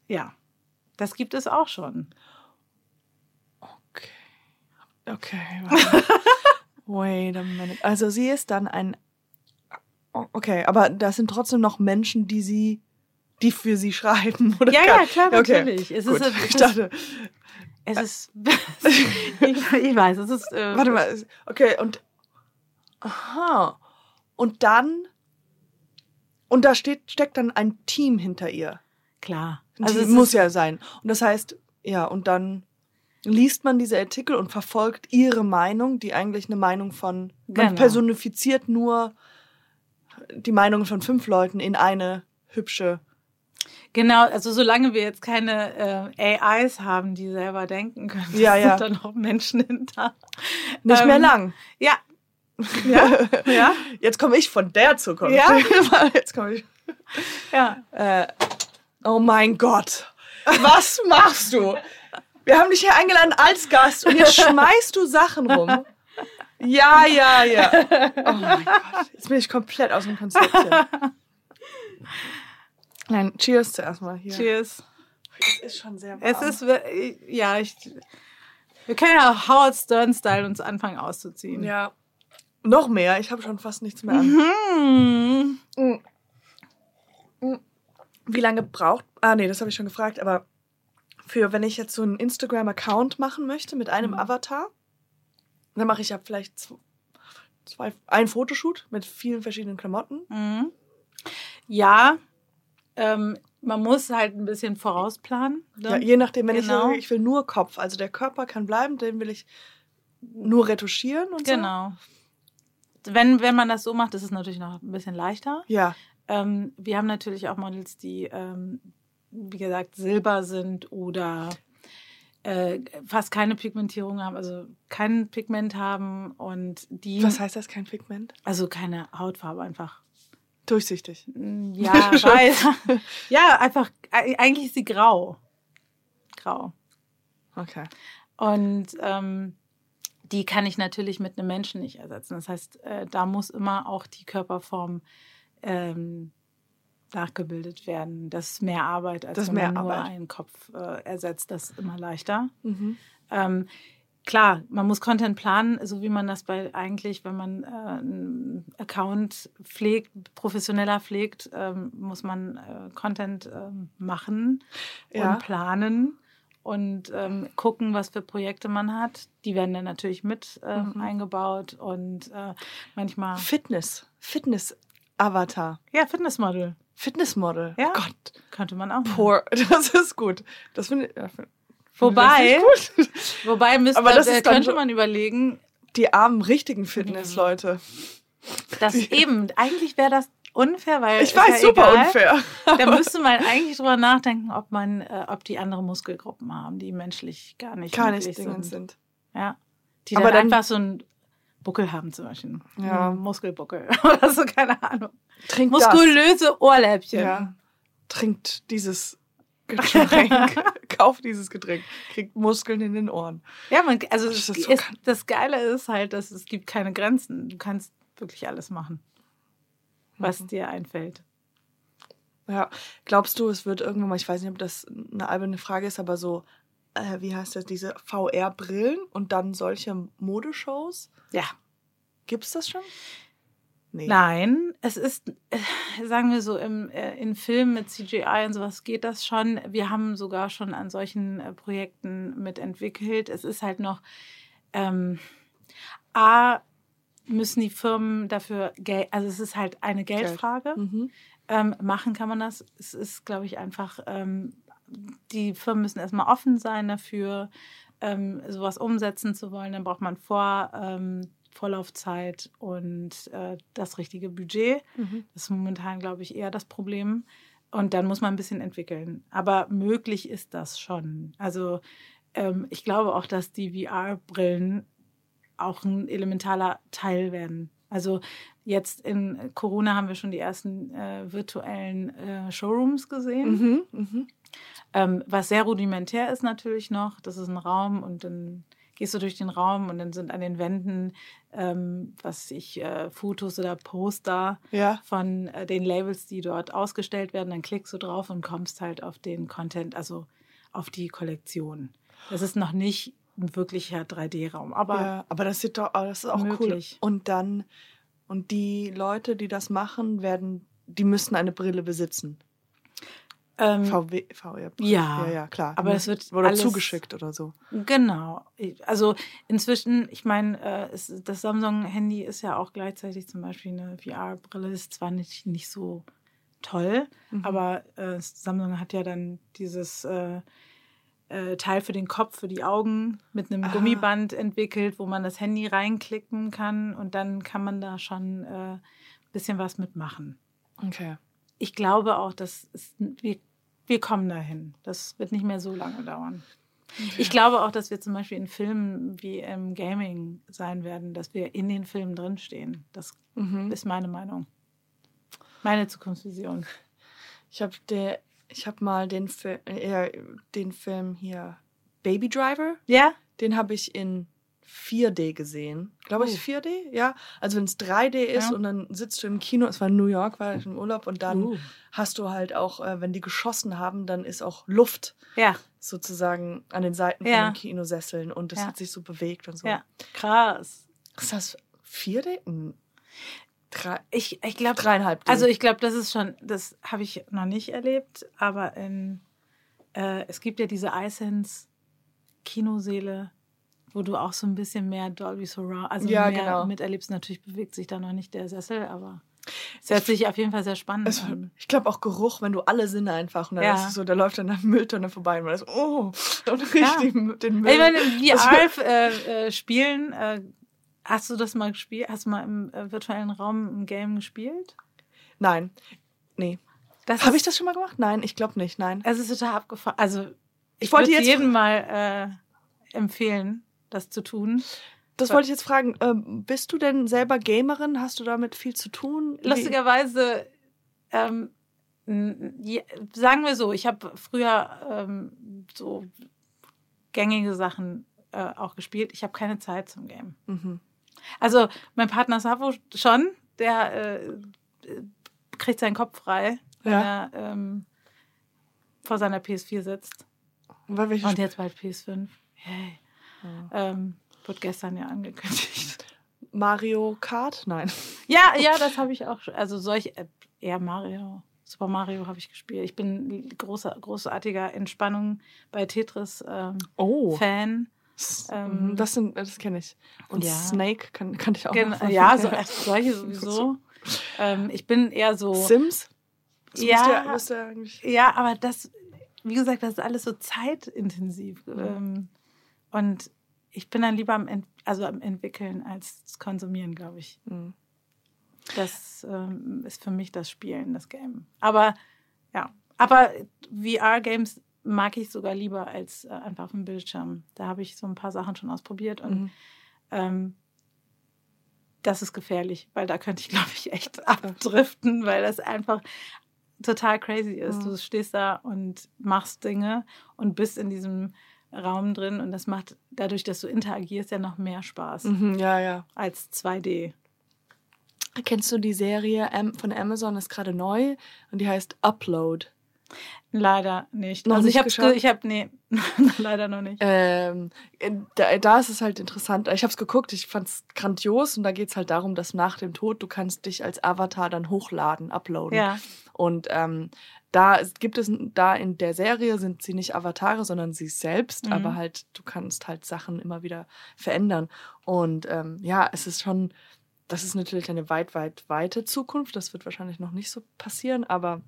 ja, das gibt es auch schon. Okay. Okay. warte. Wait a minute. Also sie ist dann ein. Okay, aber das sind trotzdem noch Menschen, die sie, die für sie schreiben, oder? Ja, ja, klar, Okay, natürlich. Es Gut. ist, es ich ist, dachte, es ist ich, weiß, es ist. Äh, warte mal. Okay, und. Aha. Und dann. Und da steht, steckt dann ein Team hinter ihr. Klar. Also es es muss ja sein. Und das heißt, ja, und dann liest man diese Artikel und verfolgt ihre Meinung, die eigentlich eine Meinung von, man Genau. personifiziert nur die Meinung von fünf Leuten in eine hübsche. Genau, also solange wir jetzt keine äh, AIs haben, die selber denken können, Ja, ja. sind da noch Menschen hinter. Nicht Ähm, mehr lang. Ja. Ja, ja, Jetzt komme ich von der Zukunft. Ja. Jetzt komme ich. ja. Äh, oh mein Gott. Was machst du? Wir haben dich hier eingeladen als Gast und jetzt schmeißt du Sachen rum. Ja, ja, ja. Oh mein Gott. Jetzt bin ich komplett aus dem Konzept hier. Nein, cheers zuerst mal hier. Cheers. Es ist schon sehr warm. Es ist, wir- ja, ich, wir können ja Howard Stern-Style uns anfangen auszuziehen. Ja. Noch mehr. Ich habe schon fast nichts mehr an. Hm. Mm. Mm. Wie lange braucht. Ah, nee, das habe ich schon gefragt, aber für, wenn ich jetzt so einen Instagram-Account machen möchte mit einem Mhm. Avatar, dann mache ich ja vielleicht zw- zwei, ein Fotoshoot mit vielen verschiedenen Klamotten. Mhm. Ja, ähm, man muss halt ein bisschen vorausplanen. ne? Ja, je nachdem, wenn Genau. ich sage, ich will nur Kopf, also der Körper kann bleiben, den will ich nur retuschieren und Genau. Wenn, wenn man das so macht, ist es natürlich noch ein bisschen leichter. so. Ja, Ähm, wir haben natürlich auch Models, die, ähm, wie gesagt, silber sind oder äh, fast keine Pigmentierung haben, also kein Pigment haben und die, was heißt das, kein Pigment? also keine Hautfarbe einfach. Durchsichtig. Mm, Ja, weiß. ja, einfach, e- eigentlich ist sie grau. Grau. Okay. Und ähm, die kann ich natürlich mit einem Menschen nicht ersetzen. Das heißt, äh, da muss immer auch die Körperform ähm, nachgebildet werden. Das ist mehr Arbeit, als Das wenn mehr man nur Arbeit. einen Kopf äh, ersetzt. Das ist immer leichter. Mhm. Ähm, klar, man muss Content planen, so wie man das bei eigentlich, wenn man äh, einen Account pflegt, professioneller pflegt, ähm, muss man äh, Content ähm, machen Ja. und planen und ähm, gucken, was für Projekte man hat. Die werden dann natürlich mit ähm, Mhm. eingebaut und äh, manchmal Fitness. Fitness-Avatar. ja Fitnessmodel Fitnessmodel. Ja. Gott. könnte man auch. Poor. Das ist gut. Das finde ich. Ja, find- Wobei, Das wobei müsste, Aber das äh, könnte man überlegen, Die armen, richtigen Fitnessleute. dass eben eigentlich wäre das unfair, weil Ich weiß, ja super egal. unfair. Da müsste man eigentlich drüber nachdenken, ob man, äh, ob die andere Muskelgruppen haben, die menschlich gar nicht Gar nicht sind. sind. Ja. Die Aber dann, dann- einfach so einen Buckel haben zum Beispiel. Ja. Einen Muskelbuckel oder so, keine Ahnung. Trinkt Muskulöse Ohrläppchen. das. Ja. Trinkt dieses Getränk. Kauft dieses Getränk. Kriegt Muskeln in den Ohren. Ja, man, also Das es ist das Geile ist halt, dass es gibt keine Grenzen. Du kannst wirklich alles machen, was Mhm. dir einfällt. Ja. Glaubst du, es wird irgendwann mal, ich weiß nicht, ob das eine alberne Frage ist, aber so, äh, wie heißt das, diese VR-Brillen und dann solche Modeshows? Ja. Gibt's das schon? Nee. Nein, es ist, äh, sagen wir so, im, äh, in Filmen mit CGI und sowas geht das schon. Wir haben sogar schon an solchen äh, Projekten mitentwickelt. Es ist halt noch, ähm, A, müssen die Firmen dafür Geld, also es ist halt eine Geld. Geldfrage. Mhm. Ähm, machen kann man das. Es ist, glaube ich, einfach, ähm, die Firmen müssen erstmal offen sein dafür, ähm, sowas umsetzen zu wollen. Dann braucht man Vor, ähm, Vorlaufzeit und äh, das richtige Budget. Mhm. Das ist momentan, glaube ich, eher das Problem. Und dann muss man ein bisschen entwickeln. Aber möglich ist das schon. Also ähm, ich glaube auch, dass die VR-Brillen auch ein elementarer Teil werden. Also jetzt in Corona haben wir schon die ersten äh, virtuellen äh, Showrooms gesehen. Mhm. Mhm. Ähm, was sehr rudimentär ist natürlich noch, das ist ein Raum und dann gehst du durch den Raum und dann sind an den Wänden, ähm, was ich, äh, Fotos oder Poster Ja. von äh, den Labels, die dort ausgestellt werden. Dann klickst du drauf und kommst halt auf den Content, also auf die Kollektion. Das ist noch nicht ein wirklicher 3D-Raum, aber ja, aber das sieht doch, das ist auch Möglich. cool. Und dann, und die Leute, die das machen, werden, die müssen eine Brille besitzen. Ähm, VW, VR. Ja, ja, ja, klar. aber es wird oder alles- zugeschickt oder so. Genau. Also inzwischen, ich meine, äh, das Samsung-Handy ist ja auch gleichzeitig zum Beispiel eine VR-Brille. Ist zwar nicht, nicht so toll, Mhm. aber äh, Samsung hat ja dann dieses äh, äh, Teil für den Kopf, für die Augen mit einem Ah. Gummiband entwickelt, wo man das Handy reinklicken kann und dann kann man da schon ein äh, bisschen was mitmachen. Okay. Ich glaube auch, dass wir, wir kommen dahin. Das wird nicht mehr so lange dauern. Ich glaube auch, dass wir zum Beispiel in Filmen wie im Gaming sein werden, dass wir in den Filmen drinstehen. Das Mhm. ist meine Meinung. Meine Zukunftsvision. Ich habe habe mal den, Fi äh, den Film hier Baby Driver, Ja? den habe ich in 4D gesehen. Glaube ich Oh. 4D, ja. Also wenn es 3D ist Ja. und dann sitzt du im Kino, es war in New York, war ich im Urlaub und dann Uh. hast du halt auch, äh, wenn die geschossen haben, dann ist auch Luft Ja, sozusagen an den Seiten von Ja. den Kinosesseln und es Ja. hat sich so bewegt und so. ja, krass. Ist das 4D? Hm. Drei, Ich, ich glaube, dreieinhalb D. also ich glaube, das ist schon, das habe ich noch nicht erlebt, aber in, äh, es gibt ja diese iSense Kinoseele, wo du auch so ein bisschen mehr Dolby Surround, also Ja, mehr genau. miterlebst. Natürlich bewegt sich da noch nicht der Sessel, aber es hört sich auf jeden Fall sehr spannend Es, an. ich glaube auch Geruch, wenn du alle Sinne einfach und dann Ja. ist es so, da läuft dann eine Mülltonne vorbei und man ist, oh, und riecht die, den Müll. Ich meine, in Das VR äh, äh, spielen, äh, hast du das mal gespielt? Hast du mal im äh, virtuellen Raum ein Game gespielt? Nein, nee. Habe ich das schon mal gemacht? Nein, ich glaube nicht, nein. Es ist total abgefahren. Also, ich wollte wollte jetzt- jedem mal äh, empfehlen, das zu tun. Das wollte ich jetzt fragen. Ähm, bist du denn selber Gamerin? Hast du damit viel zu tun? Lustigerweise, ähm, sagen wir so, ich habe früher ähm, so gängige Sachen äh, auch gespielt. Ich habe keine Zeit zum Game. Mhm. Also mein Partner Savo schon, der äh, kriegt seinen Kopf frei, wenn Ja. er ähm, vor seiner PS4 sitzt. Und jetzt bald PS5. Yay. Ähm, wird gestern ja angekündigt. Mario Kart? Nein. Ja, ja, das habe ich auch schon. Also solche, äh, eher Mario. Super Mario habe ich gespielt. Ich bin großer, großartiger Entspannung bei Tetris ähm, Oh. Fan. Ähm, das sind, das kenne ich. Und ja. Snake kann, kannte ich auch. Gen ja, so, solche sowieso. ähm, ich bin eher so. Sims? Das Ja. ja, ja aber das, wie gesagt, das ist alles so zeitintensiv. Ähm, und ich bin dann lieber am, Ent also am Entwickeln als Konsumieren, glaube ich. Mhm. Das ähm, ist für mich das Spielen, das Game. Aber ja, aber VR-Games mag ich sogar lieber als äh, einfach auf dem Bildschirm. Da habe ich so ein paar Sachen schon ausprobiert und Mhm. ähm, das ist gefährlich, weil da könnte ich, glaube ich, echt abdriften, weil das einfach total crazy ist. Mhm. Du stehst da und machst Dinge und bist in diesem Raum drin und das macht dadurch, dass du interagierst, ja noch mehr Spaß Mhm, ja, ja. als 2D. Kennst du die Serie von Amazon, ist gerade neu und die heißt Upload. Leider nicht. Noch also nicht ich habe ich habe nee, leider noch nicht. Ähm, da, da ist es halt interessant. Ich habe es geguckt, ich fand es grandios und da geht es halt darum, dass nach dem Tod du kannst dich als Avatar dann hochladen, uploaden. Ja, Und ähm, da gibt es, da in der Serie sind sie nicht Avatare, sondern sie selbst, Mhm. aber halt, du kannst halt Sachen immer wieder verändern. Und ähm, ja, es ist schon, das ist natürlich eine weit, weit, weite Zukunft. Das wird wahrscheinlich noch nicht so passieren, aber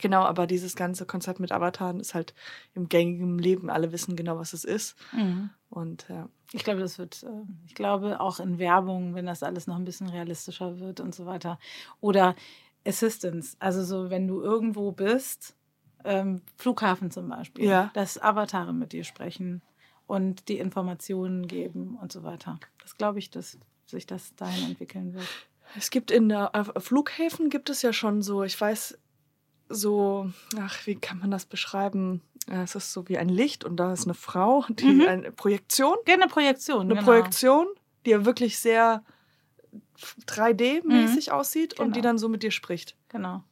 genau, aber dieses ganze Konzept mit Avataren ist halt im gängigen Leben. Alle wissen genau, was es ist. mhm. Und ja. ich glaube, das wird, äh, ich glaube auch in Werbung, wenn das alles noch ein bisschen realistischer wird und so weiter. Oder Assistance, also so, wenn du irgendwo bist, ähm, Flughafen zum Beispiel, Ja. dass Avatare mit dir sprechen und die Informationen geben und so weiter. Das glaube ich, dass sich das dahin entwickeln wird. Es gibt in der, Flughäfen gibt es ja schon so, ich weiß, so, ach, wie kann man das beschreiben? Ja, Es ist so wie ein Licht und da ist eine Frau, die Mhm. eine Projektion, Gerne Projektion. eine genau. Projektion, die ja wirklich sehr 3D-mäßig aussieht und die Genau. dann so mit dir spricht. Genau.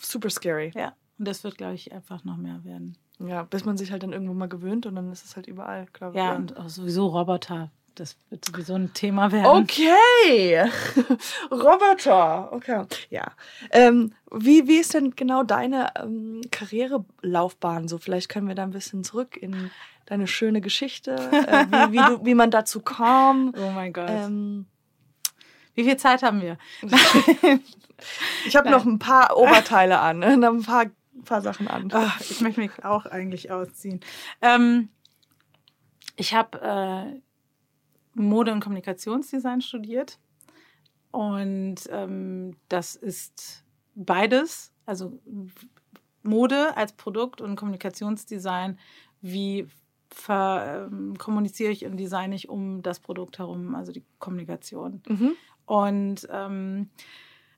Super scary. Ja. Und das wird, glaube ich, einfach noch mehr werden. Ja, bis man sich halt dann irgendwo mal gewöhnt und dann ist es halt überall, glaube ich. Ja, und auch sowieso Roboter. Das wird sowieso ein Thema werden. Okay. Roboter. Okay. Ja. Ähm, wie, wie ist denn genau deine ähm, Karrierelaufbahn so? Vielleicht können wir da ein bisschen zurück in deine schöne Geschichte, äh, wie, wie, du, wie man dazu kam. Oh mein Gott. Ähm, Wie viel Zeit haben wir? ich habe noch ein paar Oberteile an, ne? noch ein paar, paar Sachen an. Ach, ich möchte mich auch eigentlich ausziehen. Ähm, ich habe äh, Mode- und Kommunikationsdesign studiert. Und ähm, das ist beides, also Mode als Produkt und Kommunikationsdesign. Wie ver, ähm, kommuniziere ich und designe ich um das Produkt herum, also die Kommunikation. Mhm. Und ähm,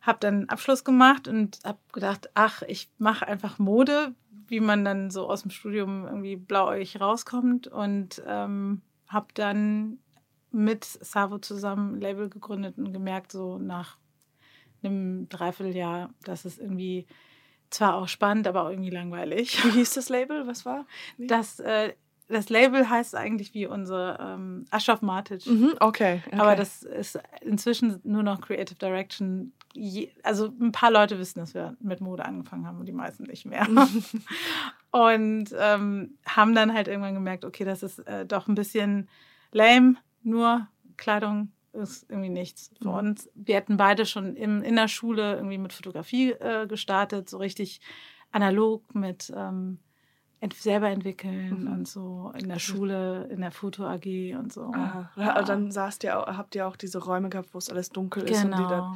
habe dann Abschluss gemacht und habe gedacht, ach, ich mache einfach Mode, wie man dann so aus dem Studium irgendwie blauäugig rauskommt. Und ähm, habe dann mit Savo zusammen ein Label gegründet und gemerkt, so nach einem Dreivierteljahr, dass es irgendwie zwar auch spannend, aber auch irgendwie langweilig. Wie hieß das Label? Was war? Das, äh, das Label heißt eigentlich wie unser ähm, Ashraf Matic. Mhm, okay, okay. Aber das ist inzwischen nur noch Creative Direction. Je, also ein paar Leute wissen, dass wir mit Mode angefangen haben und die meisten nicht mehr. und ähm, haben dann halt irgendwann gemerkt, okay, das ist äh, doch ein bisschen lame, nur Kleidung ist irgendwie nichts für Mhm. uns. Wir hätten beide schon im, in der Schule irgendwie mit Fotografie äh, gestartet, so richtig analog mit ähm, ent selber entwickeln Mhm. und so in der Schule, in der Foto AG und so. Aha. Ja. Dann saßt ihr, habt ihr auch diese Räume gehabt, wo es alles dunkel ist und die dann Genau.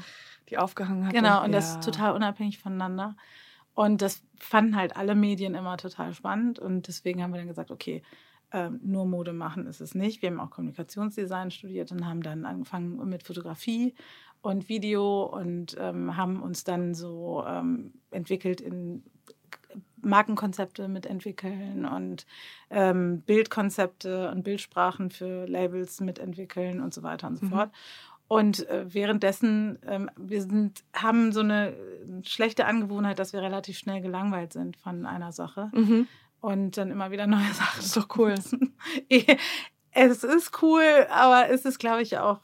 die aufgehangen hat. Genau, und das Ja. ist total unabhängig voneinander. Und das fanden halt alle Medien immer total spannend. Und deswegen haben wir dann gesagt, okay, ähm, nur Mode machen ist es nicht. Wir haben auch Kommunikationsdesign studiert und haben dann angefangen mit Fotografie und Video und ähm, haben uns dann so ähm, entwickelt in Markenkonzepte mitentwickeln und ähm, Bildkonzepte und Bildsprachen für Labels mitentwickeln und so weiter und so Mhm. fort. Und äh, währenddessen, ähm, wir sind, haben so eine schlechte Angewohnheit, dass wir relativ schnell gelangweilt sind von einer Sache Mhm. und dann immer wieder neue Sachen. Das ist doch cool. es ist cool, aber es ist, glaube ich, auch,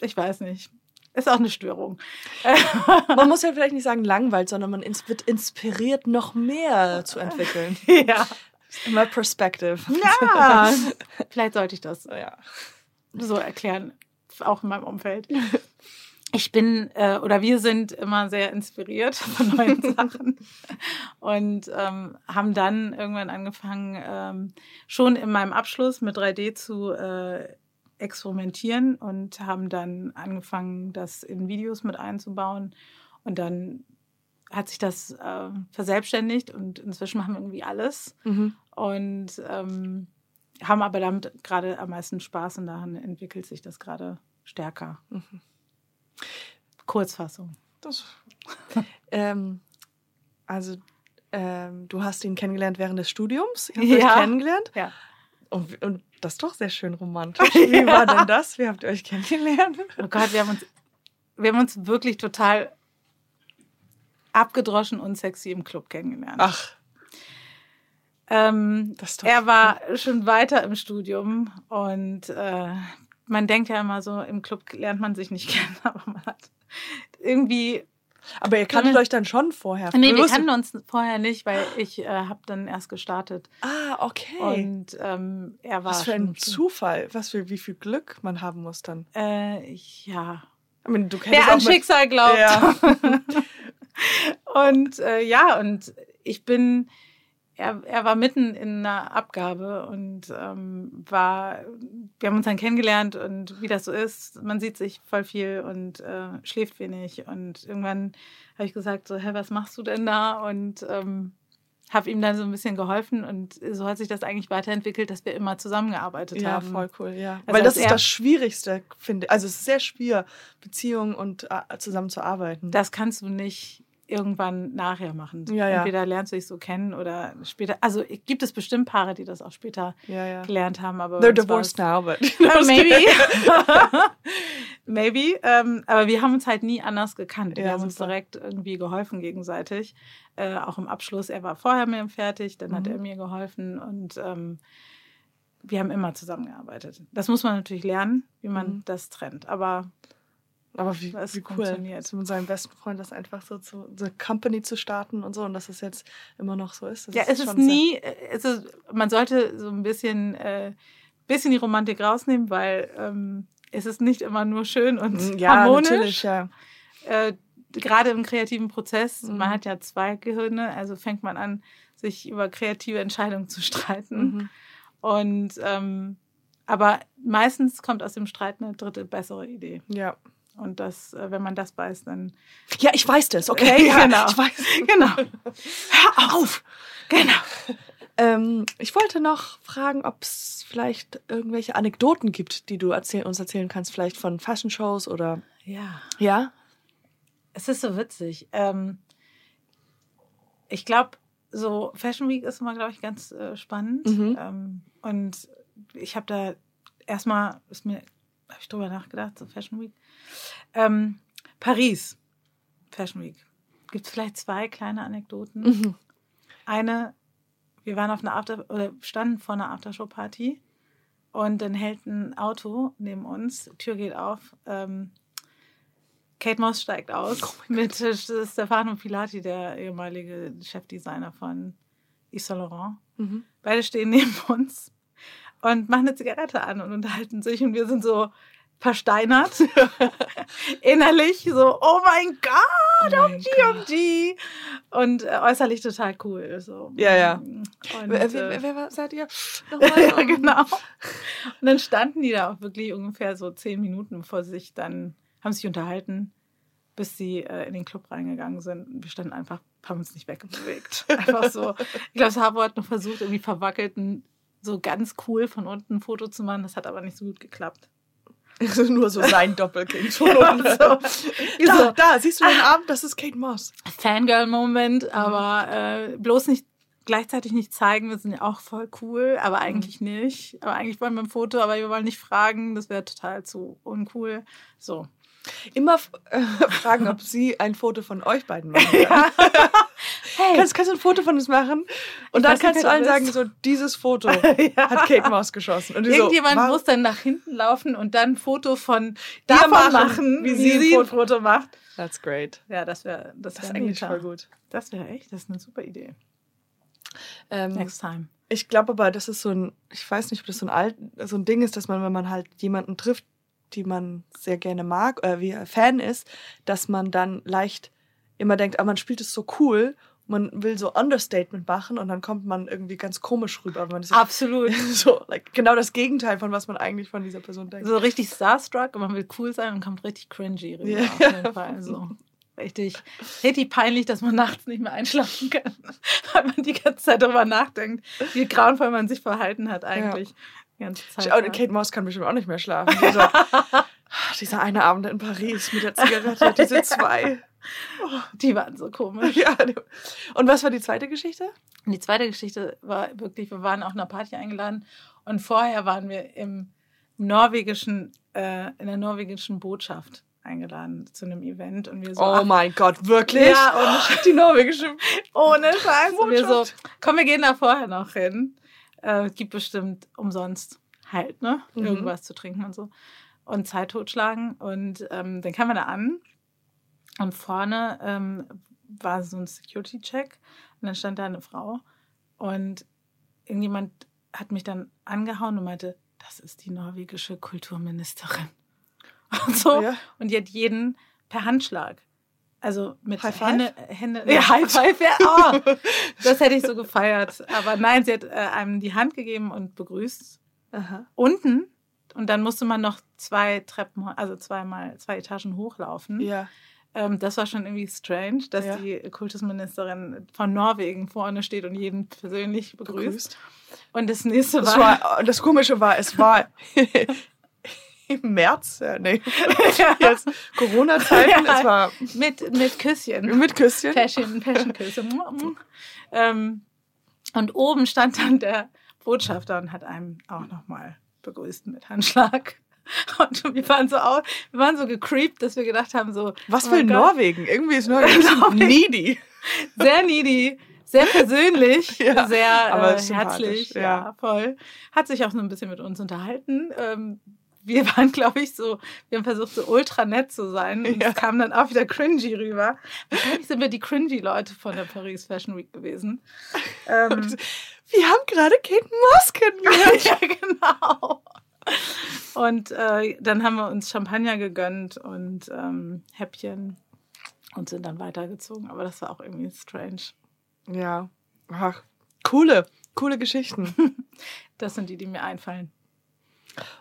ich weiß nicht, ist auch eine Störung. Man muss ja vielleicht nicht sagen langweilt, sondern man wird inspiriert, noch mehr zu entwickeln. ja. Immer Perspective. ja. Vielleicht sollte ich das ja. so erklären, auch in meinem Umfeld. Ich bin äh, oder wir sind immer sehr inspiriert von neuen Sachen und ähm, haben dann irgendwann angefangen, ähm, schon in meinem Abschluss mit 3D zu äh, experimentieren und haben dann angefangen, das in Videos mit einzubauen. Und dann hat sich das äh, verselbstständigt und inzwischen machen wir irgendwie alles Mhm. und ähm, haben aber damit gerade am meisten Spaß und daran entwickelt sich das gerade stärker. Mhm. Kurzfassung. Das, ähm, also, ähm, du hast ihn kennengelernt während des Studiums. Habt Ja. kennengelernt. Ja. Und, und das ist doch sehr schön romantisch. Wie war denn das? Wie habt ihr euch kennengelernt? Oh Gott, wir haben uns, wir haben uns wirklich total abgedroschen und sexy im Club kennengelernt. Ach, Ähm, er war schon weiter im Studium und äh, man denkt ja immer so, im Club lernt man sich nicht kennen, aber man hat irgendwie Aber ihr kanntet euch dann schon vorher. Nee, wir kannten uns vorher nicht, weil ich äh, habe dann erst gestartet. Ah, okay. Und ähm, er war Was für ein Zufall. Was für, wie viel Glück man haben muss dann. Äh, ja. Ich meine, du Wer an Schicksal glaubt. Ja. und äh, ja, und ich bin, er, er war mitten in einer Abgabe und ähm, war, wir haben uns dann kennengelernt und wie das so ist, man sieht sich voll viel und äh, schläft wenig. Und irgendwann habe ich gesagt, so, hä, was machst du denn da? Und ähm, habe ihm dann so ein bisschen geholfen und so hat sich das eigentlich weiterentwickelt, dass wir immer zusammengearbeitet Ja, haben. voll cool, ja. Also Weil das ist das Schwierigste, finde ich. Also es ist sehr schwer, Beziehungen und äh, zusammen zu arbeiten. das kannst du nicht irgendwann nachher machen. Ja, ja. Entweder lernst du dich so kennen oder später. Also gibt es bestimmt Paare, die das auch später ja, gelernt haben, aber They're uns divorced now, but maybe. maybe. Ähm, aber wir haben uns halt nie anders gekannt. Wir haben uns super. direkt irgendwie geholfen gegenseitig. Äh, auch im Abschluss. Er war vorher mit ihm fertig, dann hat Mhm. er mir geholfen und ähm, wir haben immer zusammengearbeitet. Das muss man natürlich lernen, wie man Mhm. das trennt. Aber Aber wie, Das wie cool, funktioniert. mit seinem besten Freund das einfach so zu so Company zu starten und so und dass es jetzt immer noch so ist. Ja, es ist sehr- nie, äh, es ist, man sollte so ein bisschen, äh, bisschen die Romantik rausnehmen, weil ähm, es ist nicht immer nur schön und Mm, ja, harmonisch. natürlich, ja. Äh, gerade im kreativen Prozess, Mhm. man hat ja zwei Gehirne, also fängt man an, sich über kreative Entscheidungen zu streiten. Mhm. Und ähm, aber meistens kommt aus dem Streit eine dritte bessere Idee. Ja. Und das, äh, wenn man das weiß, dann Ja, ich weiß das, okay? Ja, Genau. Ich weiß. genau. Hör auf! Genau. Ähm, ich wollte noch fragen, ob es vielleicht irgendwelche Anekdoten gibt, die du erzähl uns erzählen kannst, vielleicht von Fashion Shows oder. Ja. Ja? Es ist so witzig. Ähm, ich glaube, so Fashion Week ist immer, glaube ich, ganz äh, spannend. Mhm. Ähm, und ich habe da erstmal ist mir habe ich drüber nachgedacht, so Fashion Week. Ähm, Paris, Fashion Week. Gibt es vielleicht zwei kleine Anekdoten? Mhm. Eine, wir waren auf einer After oder standen vor einer Aftershow-Party und dann hält ein Auto neben uns, Tür geht auf, ähm, Kate Moss steigt aus mit äh, Stefano Pilati, der ehemalige Chefdesigner von Yves Saint Laurent. Mhm. Beide stehen neben uns und machen eine Zigarette an und unterhalten sich und wir sind so versteinert. Innerlich so, oh mein Gott, Oh mein OMG, OMG. Und äh, äußerlich total cool. So. Ja, ja. Und, Wer, äh, wer, wer war, seid ihr? ja, genau. Und dann standen die da auch wirklich ungefähr so zehn Minuten, sie sich dann, haben sich unterhalten, bis sie äh, in den Club reingegangen sind. Wir standen einfach, haben uns nicht wegbewegt. Einfach so. Ich glaube, Sabo hat noch versucht, irgendwie verwackelten, so ganz cool von unten ein Foto zu machen. Das hat aber nicht so gut geklappt. Also nur so sein Doppelkind von Ja, unten. so. Da, So. da, siehst du den Arm? Das ist Kate Moss. Fangirl-Moment, aber äh, bloß nicht gleichzeitig nicht zeigen, wir sind ja auch voll cool, aber eigentlich nicht. Aber eigentlich wollen wir ein Foto, aber wir wollen nicht fragen, das wäre total zu uncool. So. Immer äh, fragen, ob sie ein Foto von euch beiden machen. kann. Hey, Kannst, kannst du ein Foto von uns machen? Und Ich dann kannst du allen sagen, so, dieses Foto hat Kate Moss geschossen. Und Irgendjemand so, muss dann nach hinten laufen und dann ein Foto von Dir davon machen, machen, wie wie, sie ein sie ein Foto- macht. That's great. Ja, das wäre das Das ist wär eigentlich voll gut. Das wäre echt, das ist eine super Idee. Ähm, Next time. Ich glaube aber, das ist so ein, ich weiß nicht, ob das so ein, alt, so ein Ding ist, dass man, wenn man halt jemanden trifft, die man sehr gerne mag, oder wie er Fan ist, dass man dann leicht immer denkt, ah, man spielt es so cool, man will so Understatement machen und dann kommt man irgendwie ganz komisch rüber. Man ist Absolut. so, like, genau das Gegenteil von was man eigentlich von dieser Person denkt. So richtig starstruck und man will cool sein und kommt richtig cringy rüber. Ja. Auf jeden Fall. So. Richtig, richtig peinlich, dass man nachts nicht mehr einschlafen kann, weil man die ganze Zeit darüber nachdenkt, wie grauenvoll man sich verhalten hat eigentlich. Die ganze Zeit. Oh, Kate Moss kann bestimmt auch nicht mehr schlafen. Dieser, dieser eine Abend in Paris mit der Zigarette, diese zwei. Die waren so komisch. Ja. Und was war die zweite Geschichte? Die zweite Geschichte war wirklich, wir waren auf einer Party eingeladen und vorher waren wir im norwegischen, äh, in der norwegischen Botschaft eingeladen zu einem Event und wir so, Oh mein Gott, wirklich? Ja, und die norwegische. ohne Scheiß. Und wir so, komm, wir gehen da vorher noch hin. Äh, gibt bestimmt umsonst halt, ne? Mhm. Irgendwas zu trinken und so. Und Zeit totschlagen. Und ähm, dann kamen wir da an. Und vorne ähm, war so ein Security-Check. Und dann stand da eine Frau. Und irgendjemand hat mich dann angehauen und meinte, das ist die norwegische Kulturministerin. Und so. Ja. Und die hat jeden per Handschlag. Also mit High? Hände, Hände, ja, High Five, ja, oh, das hätte ich so gefeiert. Aber nein, sie hat äh, einem die Hand gegeben und begrüßt. Aha. Unten. Und dann musste man noch zwei Treppen, also zweimal, zwei Etagen hochlaufen. Ja. Ähm, das war schon irgendwie strange, dass Ja. die Kultusministerin von Norwegen vorne steht und jeden persönlich begrüßt. Begrüßt. Und das nächste Das, war, war, das Komische war, es war im März, äh, nee, jetzt Corona-Zeiten, Ja. es war mit, mit Küsschen. mit Küsschen. Fashion, Fashion-Küsse. ähm, und oben stand dann der Botschafter und hat einem auch nochmal begrüßt mit Handschlag. Und wir waren so auch, wir waren so gecreept, dass wir gedacht haben, so, Was oh will Gott, Norwegen? Irgendwie ist Norwegen Norwegen. needy. Sehr needy, sehr persönlich, Ja, sehr äh, herzlich, ja. ja. voll. Hat sich auch so ein bisschen mit uns unterhalten. Ähm, wir waren, glaube ich, so, wir haben versucht, so ultra nett zu sein. Und Ja. es kam dann auch wieder cringy rüber. Wahrscheinlich sind wir die cringy Leute von der Paris Fashion Week gewesen. Ähm, Wir haben gerade Kate Moss kennengelernt. ja, genau. Und äh, dann haben wir uns Champagner gegönnt und ähm, Häppchen und sind dann weitergezogen. Aber das war auch irgendwie strange. Ja. Ach, coole, coole Geschichten. Das sind die, die mir einfallen.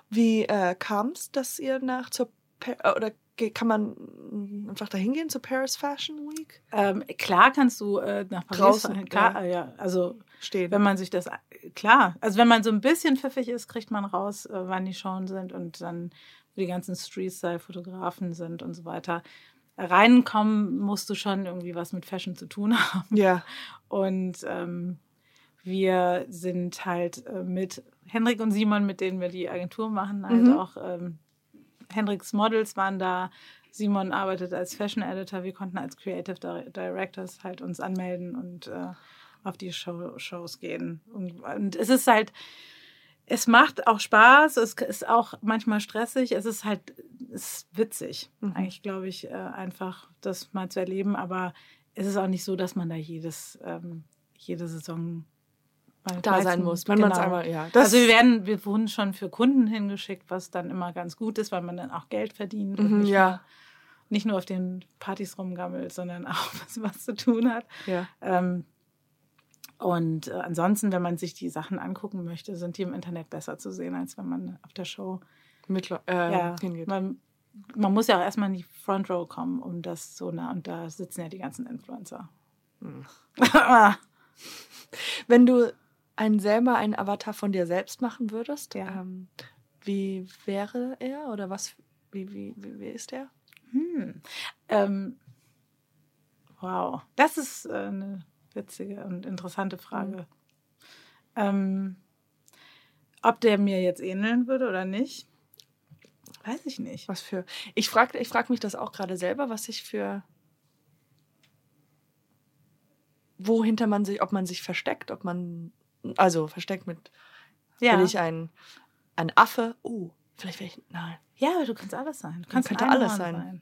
Wie äh, kam es, dass ihr nach zur Pa- äh, oder kann man einfach dahin gehen zur Paris Fashion Week? Ähm, klar kannst du äh, nach Paris Draußen. Klar, ja. Also Stehen. wenn man sich das klar, also wenn man so ein bisschen pfiffig ist, kriegt man raus, äh, wann die Shows sind und dann die ganzen Street-Style-Fotografen sind und so weiter. Reinkommen musst du schon irgendwie was mit Fashion zu tun haben. ja. Und ähm, wir sind halt äh, mit Henrik und Simon, mit denen wir die Agentur machen, halt Mhm. auch ähm, Hendrix Models waren da. Simon arbeitet als Fashion Editor. Wir konnten als Creative Di- Directors halt uns anmelden und äh, auf die Show, Shows gehen. Und, und es ist halt, es macht auch Spaß, es ist auch manchmal stressig, es ist halt, es ist witzig. Mhm. Eigentlich glaube ich, äh, einfach das mal zu erleben, aber es ist auch nicht so, dass man da jedes, ähm, jede Saison Da sein muss, wenn man es genau. einmal, ja. Also wir werden, wir wurden schon für Kunden hingeschickt, was dann immer ganz gut ist, weil man dann auch Geld verdient und Mhm, nicht, ja. nur, nicht nur auf den Partys rumgammelt, sondern auch was, was zu tun hat. ja. Ähm, und äh, ansonsten, wenn man sich die Sachen angucken möchte, sind die im Internet besser zu sehen, als wenn man auf der Show Mit, äh, ja, hingeht. man, man muss ja auch erstmal in die Front Row kommen, um das so nah, und da sitzen ja die ganzen Influencer. Hm. Wenn du einen selber einen Avatar von dir selbst machen würdest, Ja. ähm, wie wäre er oder was, wie, wie, wie, wie ist er? Hm. Ähm, wow, das ist äh, eine witzige und interessante Frage. Ähm, ob der mir jetzt ähneln würde oder nicht, weiß ich nicht. Was für. Ich frage ich frag mich das auch gerade selber, was ich für. Wohinter man sich, ob man sich versteckt, ob man. Also versteckt mit. Ja, Bin ich ein, ein Affe? Oh, vielleicht wäre ich. Nein. ja aber du kannst alles sein. Du kannst könnte alles Einhorn sein.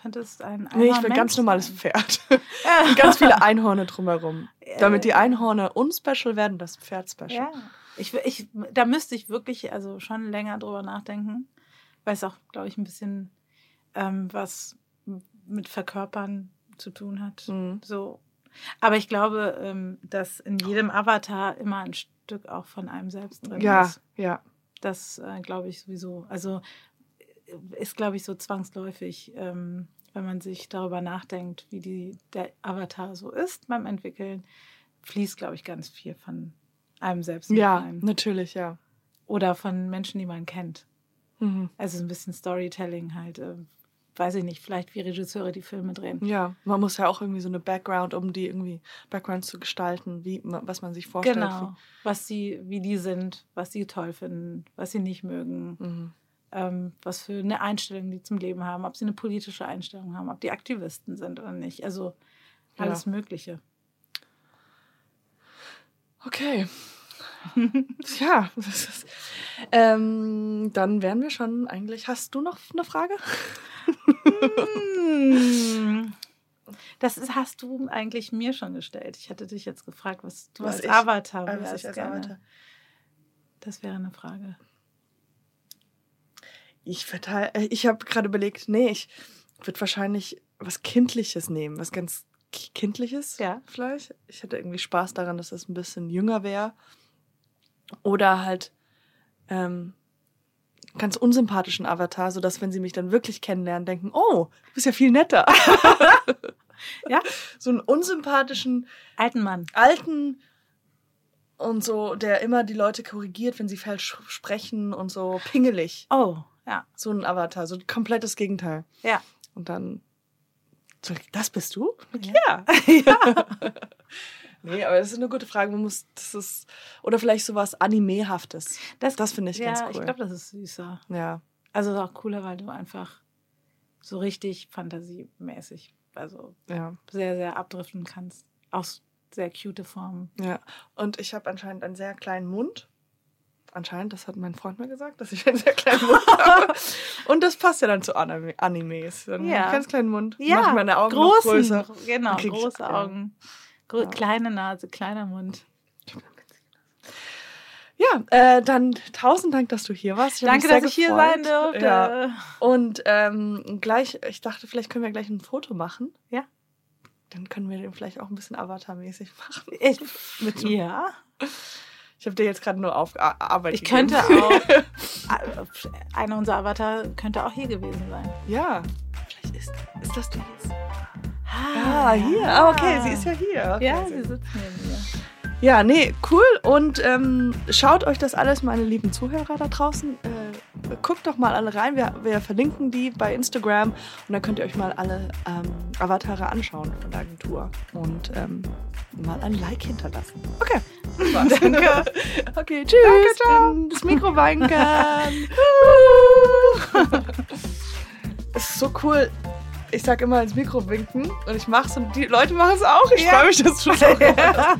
Könntest ein Nee, ich will Einhornmensch ganz normales sein. Pferd. Ja. Und ganz viele Einhorne drumherum. Damit die Einhorne unspecial werden, das Pferd special. Ja, ich, ich, da müsste ich wirklich also schon länger drüber nachdenken, weil es auch, glaube ich, ein bisschen ähm, was mit Verkörpern zu tun hat. Mhm. So. Aber ich glaube, ähm, dass in jedem Avatar immer ein Stück auch von einem selbst drin Ja, ist. ja. Das äh, glaube ich sowieso. Also äh, ist, glaube ich, so zwangsläufig, ähm, wenn man sich darüber nachdenkt, wie die, der Avatar so ist beim Entwickeln, fließt, glaube ich, ganz viel von einem selbst mit Ja, rein. natürlich, ja. Oder von Menschen, die man kennt. Mhm. Also ein bisschen Storytelling halt. Äh, weiß ich nicht, vielleicht wie Regisseure die Filme drehen. Ja, man muss ja auch irgendwie so eine Background, um die irgendwie Backgrounds zu gestalten, wie was man sich vorstellt. Genau. Was sie, wie die sind, was sie toll finden, was sie nicht mögen. Mhm. Ähm, was für eine Einstellung die zum Leben haben, ob sie eine politische Einstellung haben, ob die Aktivisten sind oder nicht. Also alles Mögliche. Okay. ja, das ist, ähm, dann wären wir schon eigentlich. Hast du noch eine Frage? Hm. Das ist, hast du eigentlich mir schon gestellt. Ich hatte dich jetzt gefragt, was du Was als ich- Avatar wärst. als gerne. Avatar- Das wäre eine Frage. Ich verteile, äh, ich habe gerade überlegt, nee, ich würde wahrscheinlich was Kindliches nehmen, was ganz Ki- Kindliches Ja. vielleicht. Ich hätte irgendwie Spaß daran, dass es ein bisschen jünger wäre. Oder halt ähm, ganz unsympathischen Avatar, sodass, wenn sie mich dann wirklich kennenlernen, denken, oh, du bist ja viel netter. Ja. So einen unsympathischen, Alten Mann. alten und so, der immer die Leute korrigiert, wenn sie falsch sprechen und so pingelig. Oh, ja. So ein Avatar, so ein komplettes Gegenteil. Ja. Und dann, so, das bist du? Ja. Nee, aber das ist eine gute Frage. Man muss, das ist, oder vielleicht sowas Animehaftes. Das, Das finde ich ja, ganz cool. ich glaube, das ist süßer. Ja. Also ist auch cooler, weil du einfach so richtig fantasiemäßig, also Ja, sehr, sehr abdriften kannst. Auch sehr cute Formen. ja. Und ich habe anscheinend einen sehr kleinen Mund. Anscheinend, das hat mein Freund mir gesagt, dass ich einen sehr kleinen Mund habe. Und das passt ja dann zu Anime Animes. Dann Ja. ganz kleinen Mund. Ja, Mach ich meine Augen großen, größer. genau, ich- große ja. Augen. Gro Ja. Kleine Nase, kleiner Mund. Ja, äh, dann tausend Dank, dass du hier warst. Ich Danke, dass ich hier gefreut. sein durfte. Ja. Und ähm, gleich, ich dachte, vielleicht können wir gleich ein Foto machen. Ja. Dann können wir den vielleicht auch ein bisschen Avatar-mäßig machen. Ich, Mit ja, Ich habe dir jetzt gerade nur auf Ar- Arbeit ich gegeben. könnte auch. einer unserer Avatar könnte auch hier gewesen sein. Ja. Vielleicht ist, ist das die jetzt. Ah, Ah, hier. Ah, okay, sie ist ja hier. Okay, Ja, sie sitzt neben mir. Ja, nee, cool. Und ähm, schaut euch das alles, meine lieben Zuhörer da draußen, äh, guckt doch mal alle rein. Wir, wir verlinken die bei Instagram und dann könnt ihr euch mal alle ähm, Avatare anschauen von der Agentur und ähm, mal ein Like hinterlassen. Okay. Super. Danke. Okay, tschüss. Danke, ciao. Das Mikro wanken. Es ist so cool. Ich sag immer ins Mikro winken und ich mach's und die Leute machen es auch. Ich Ja. freue mich, dass du Ja.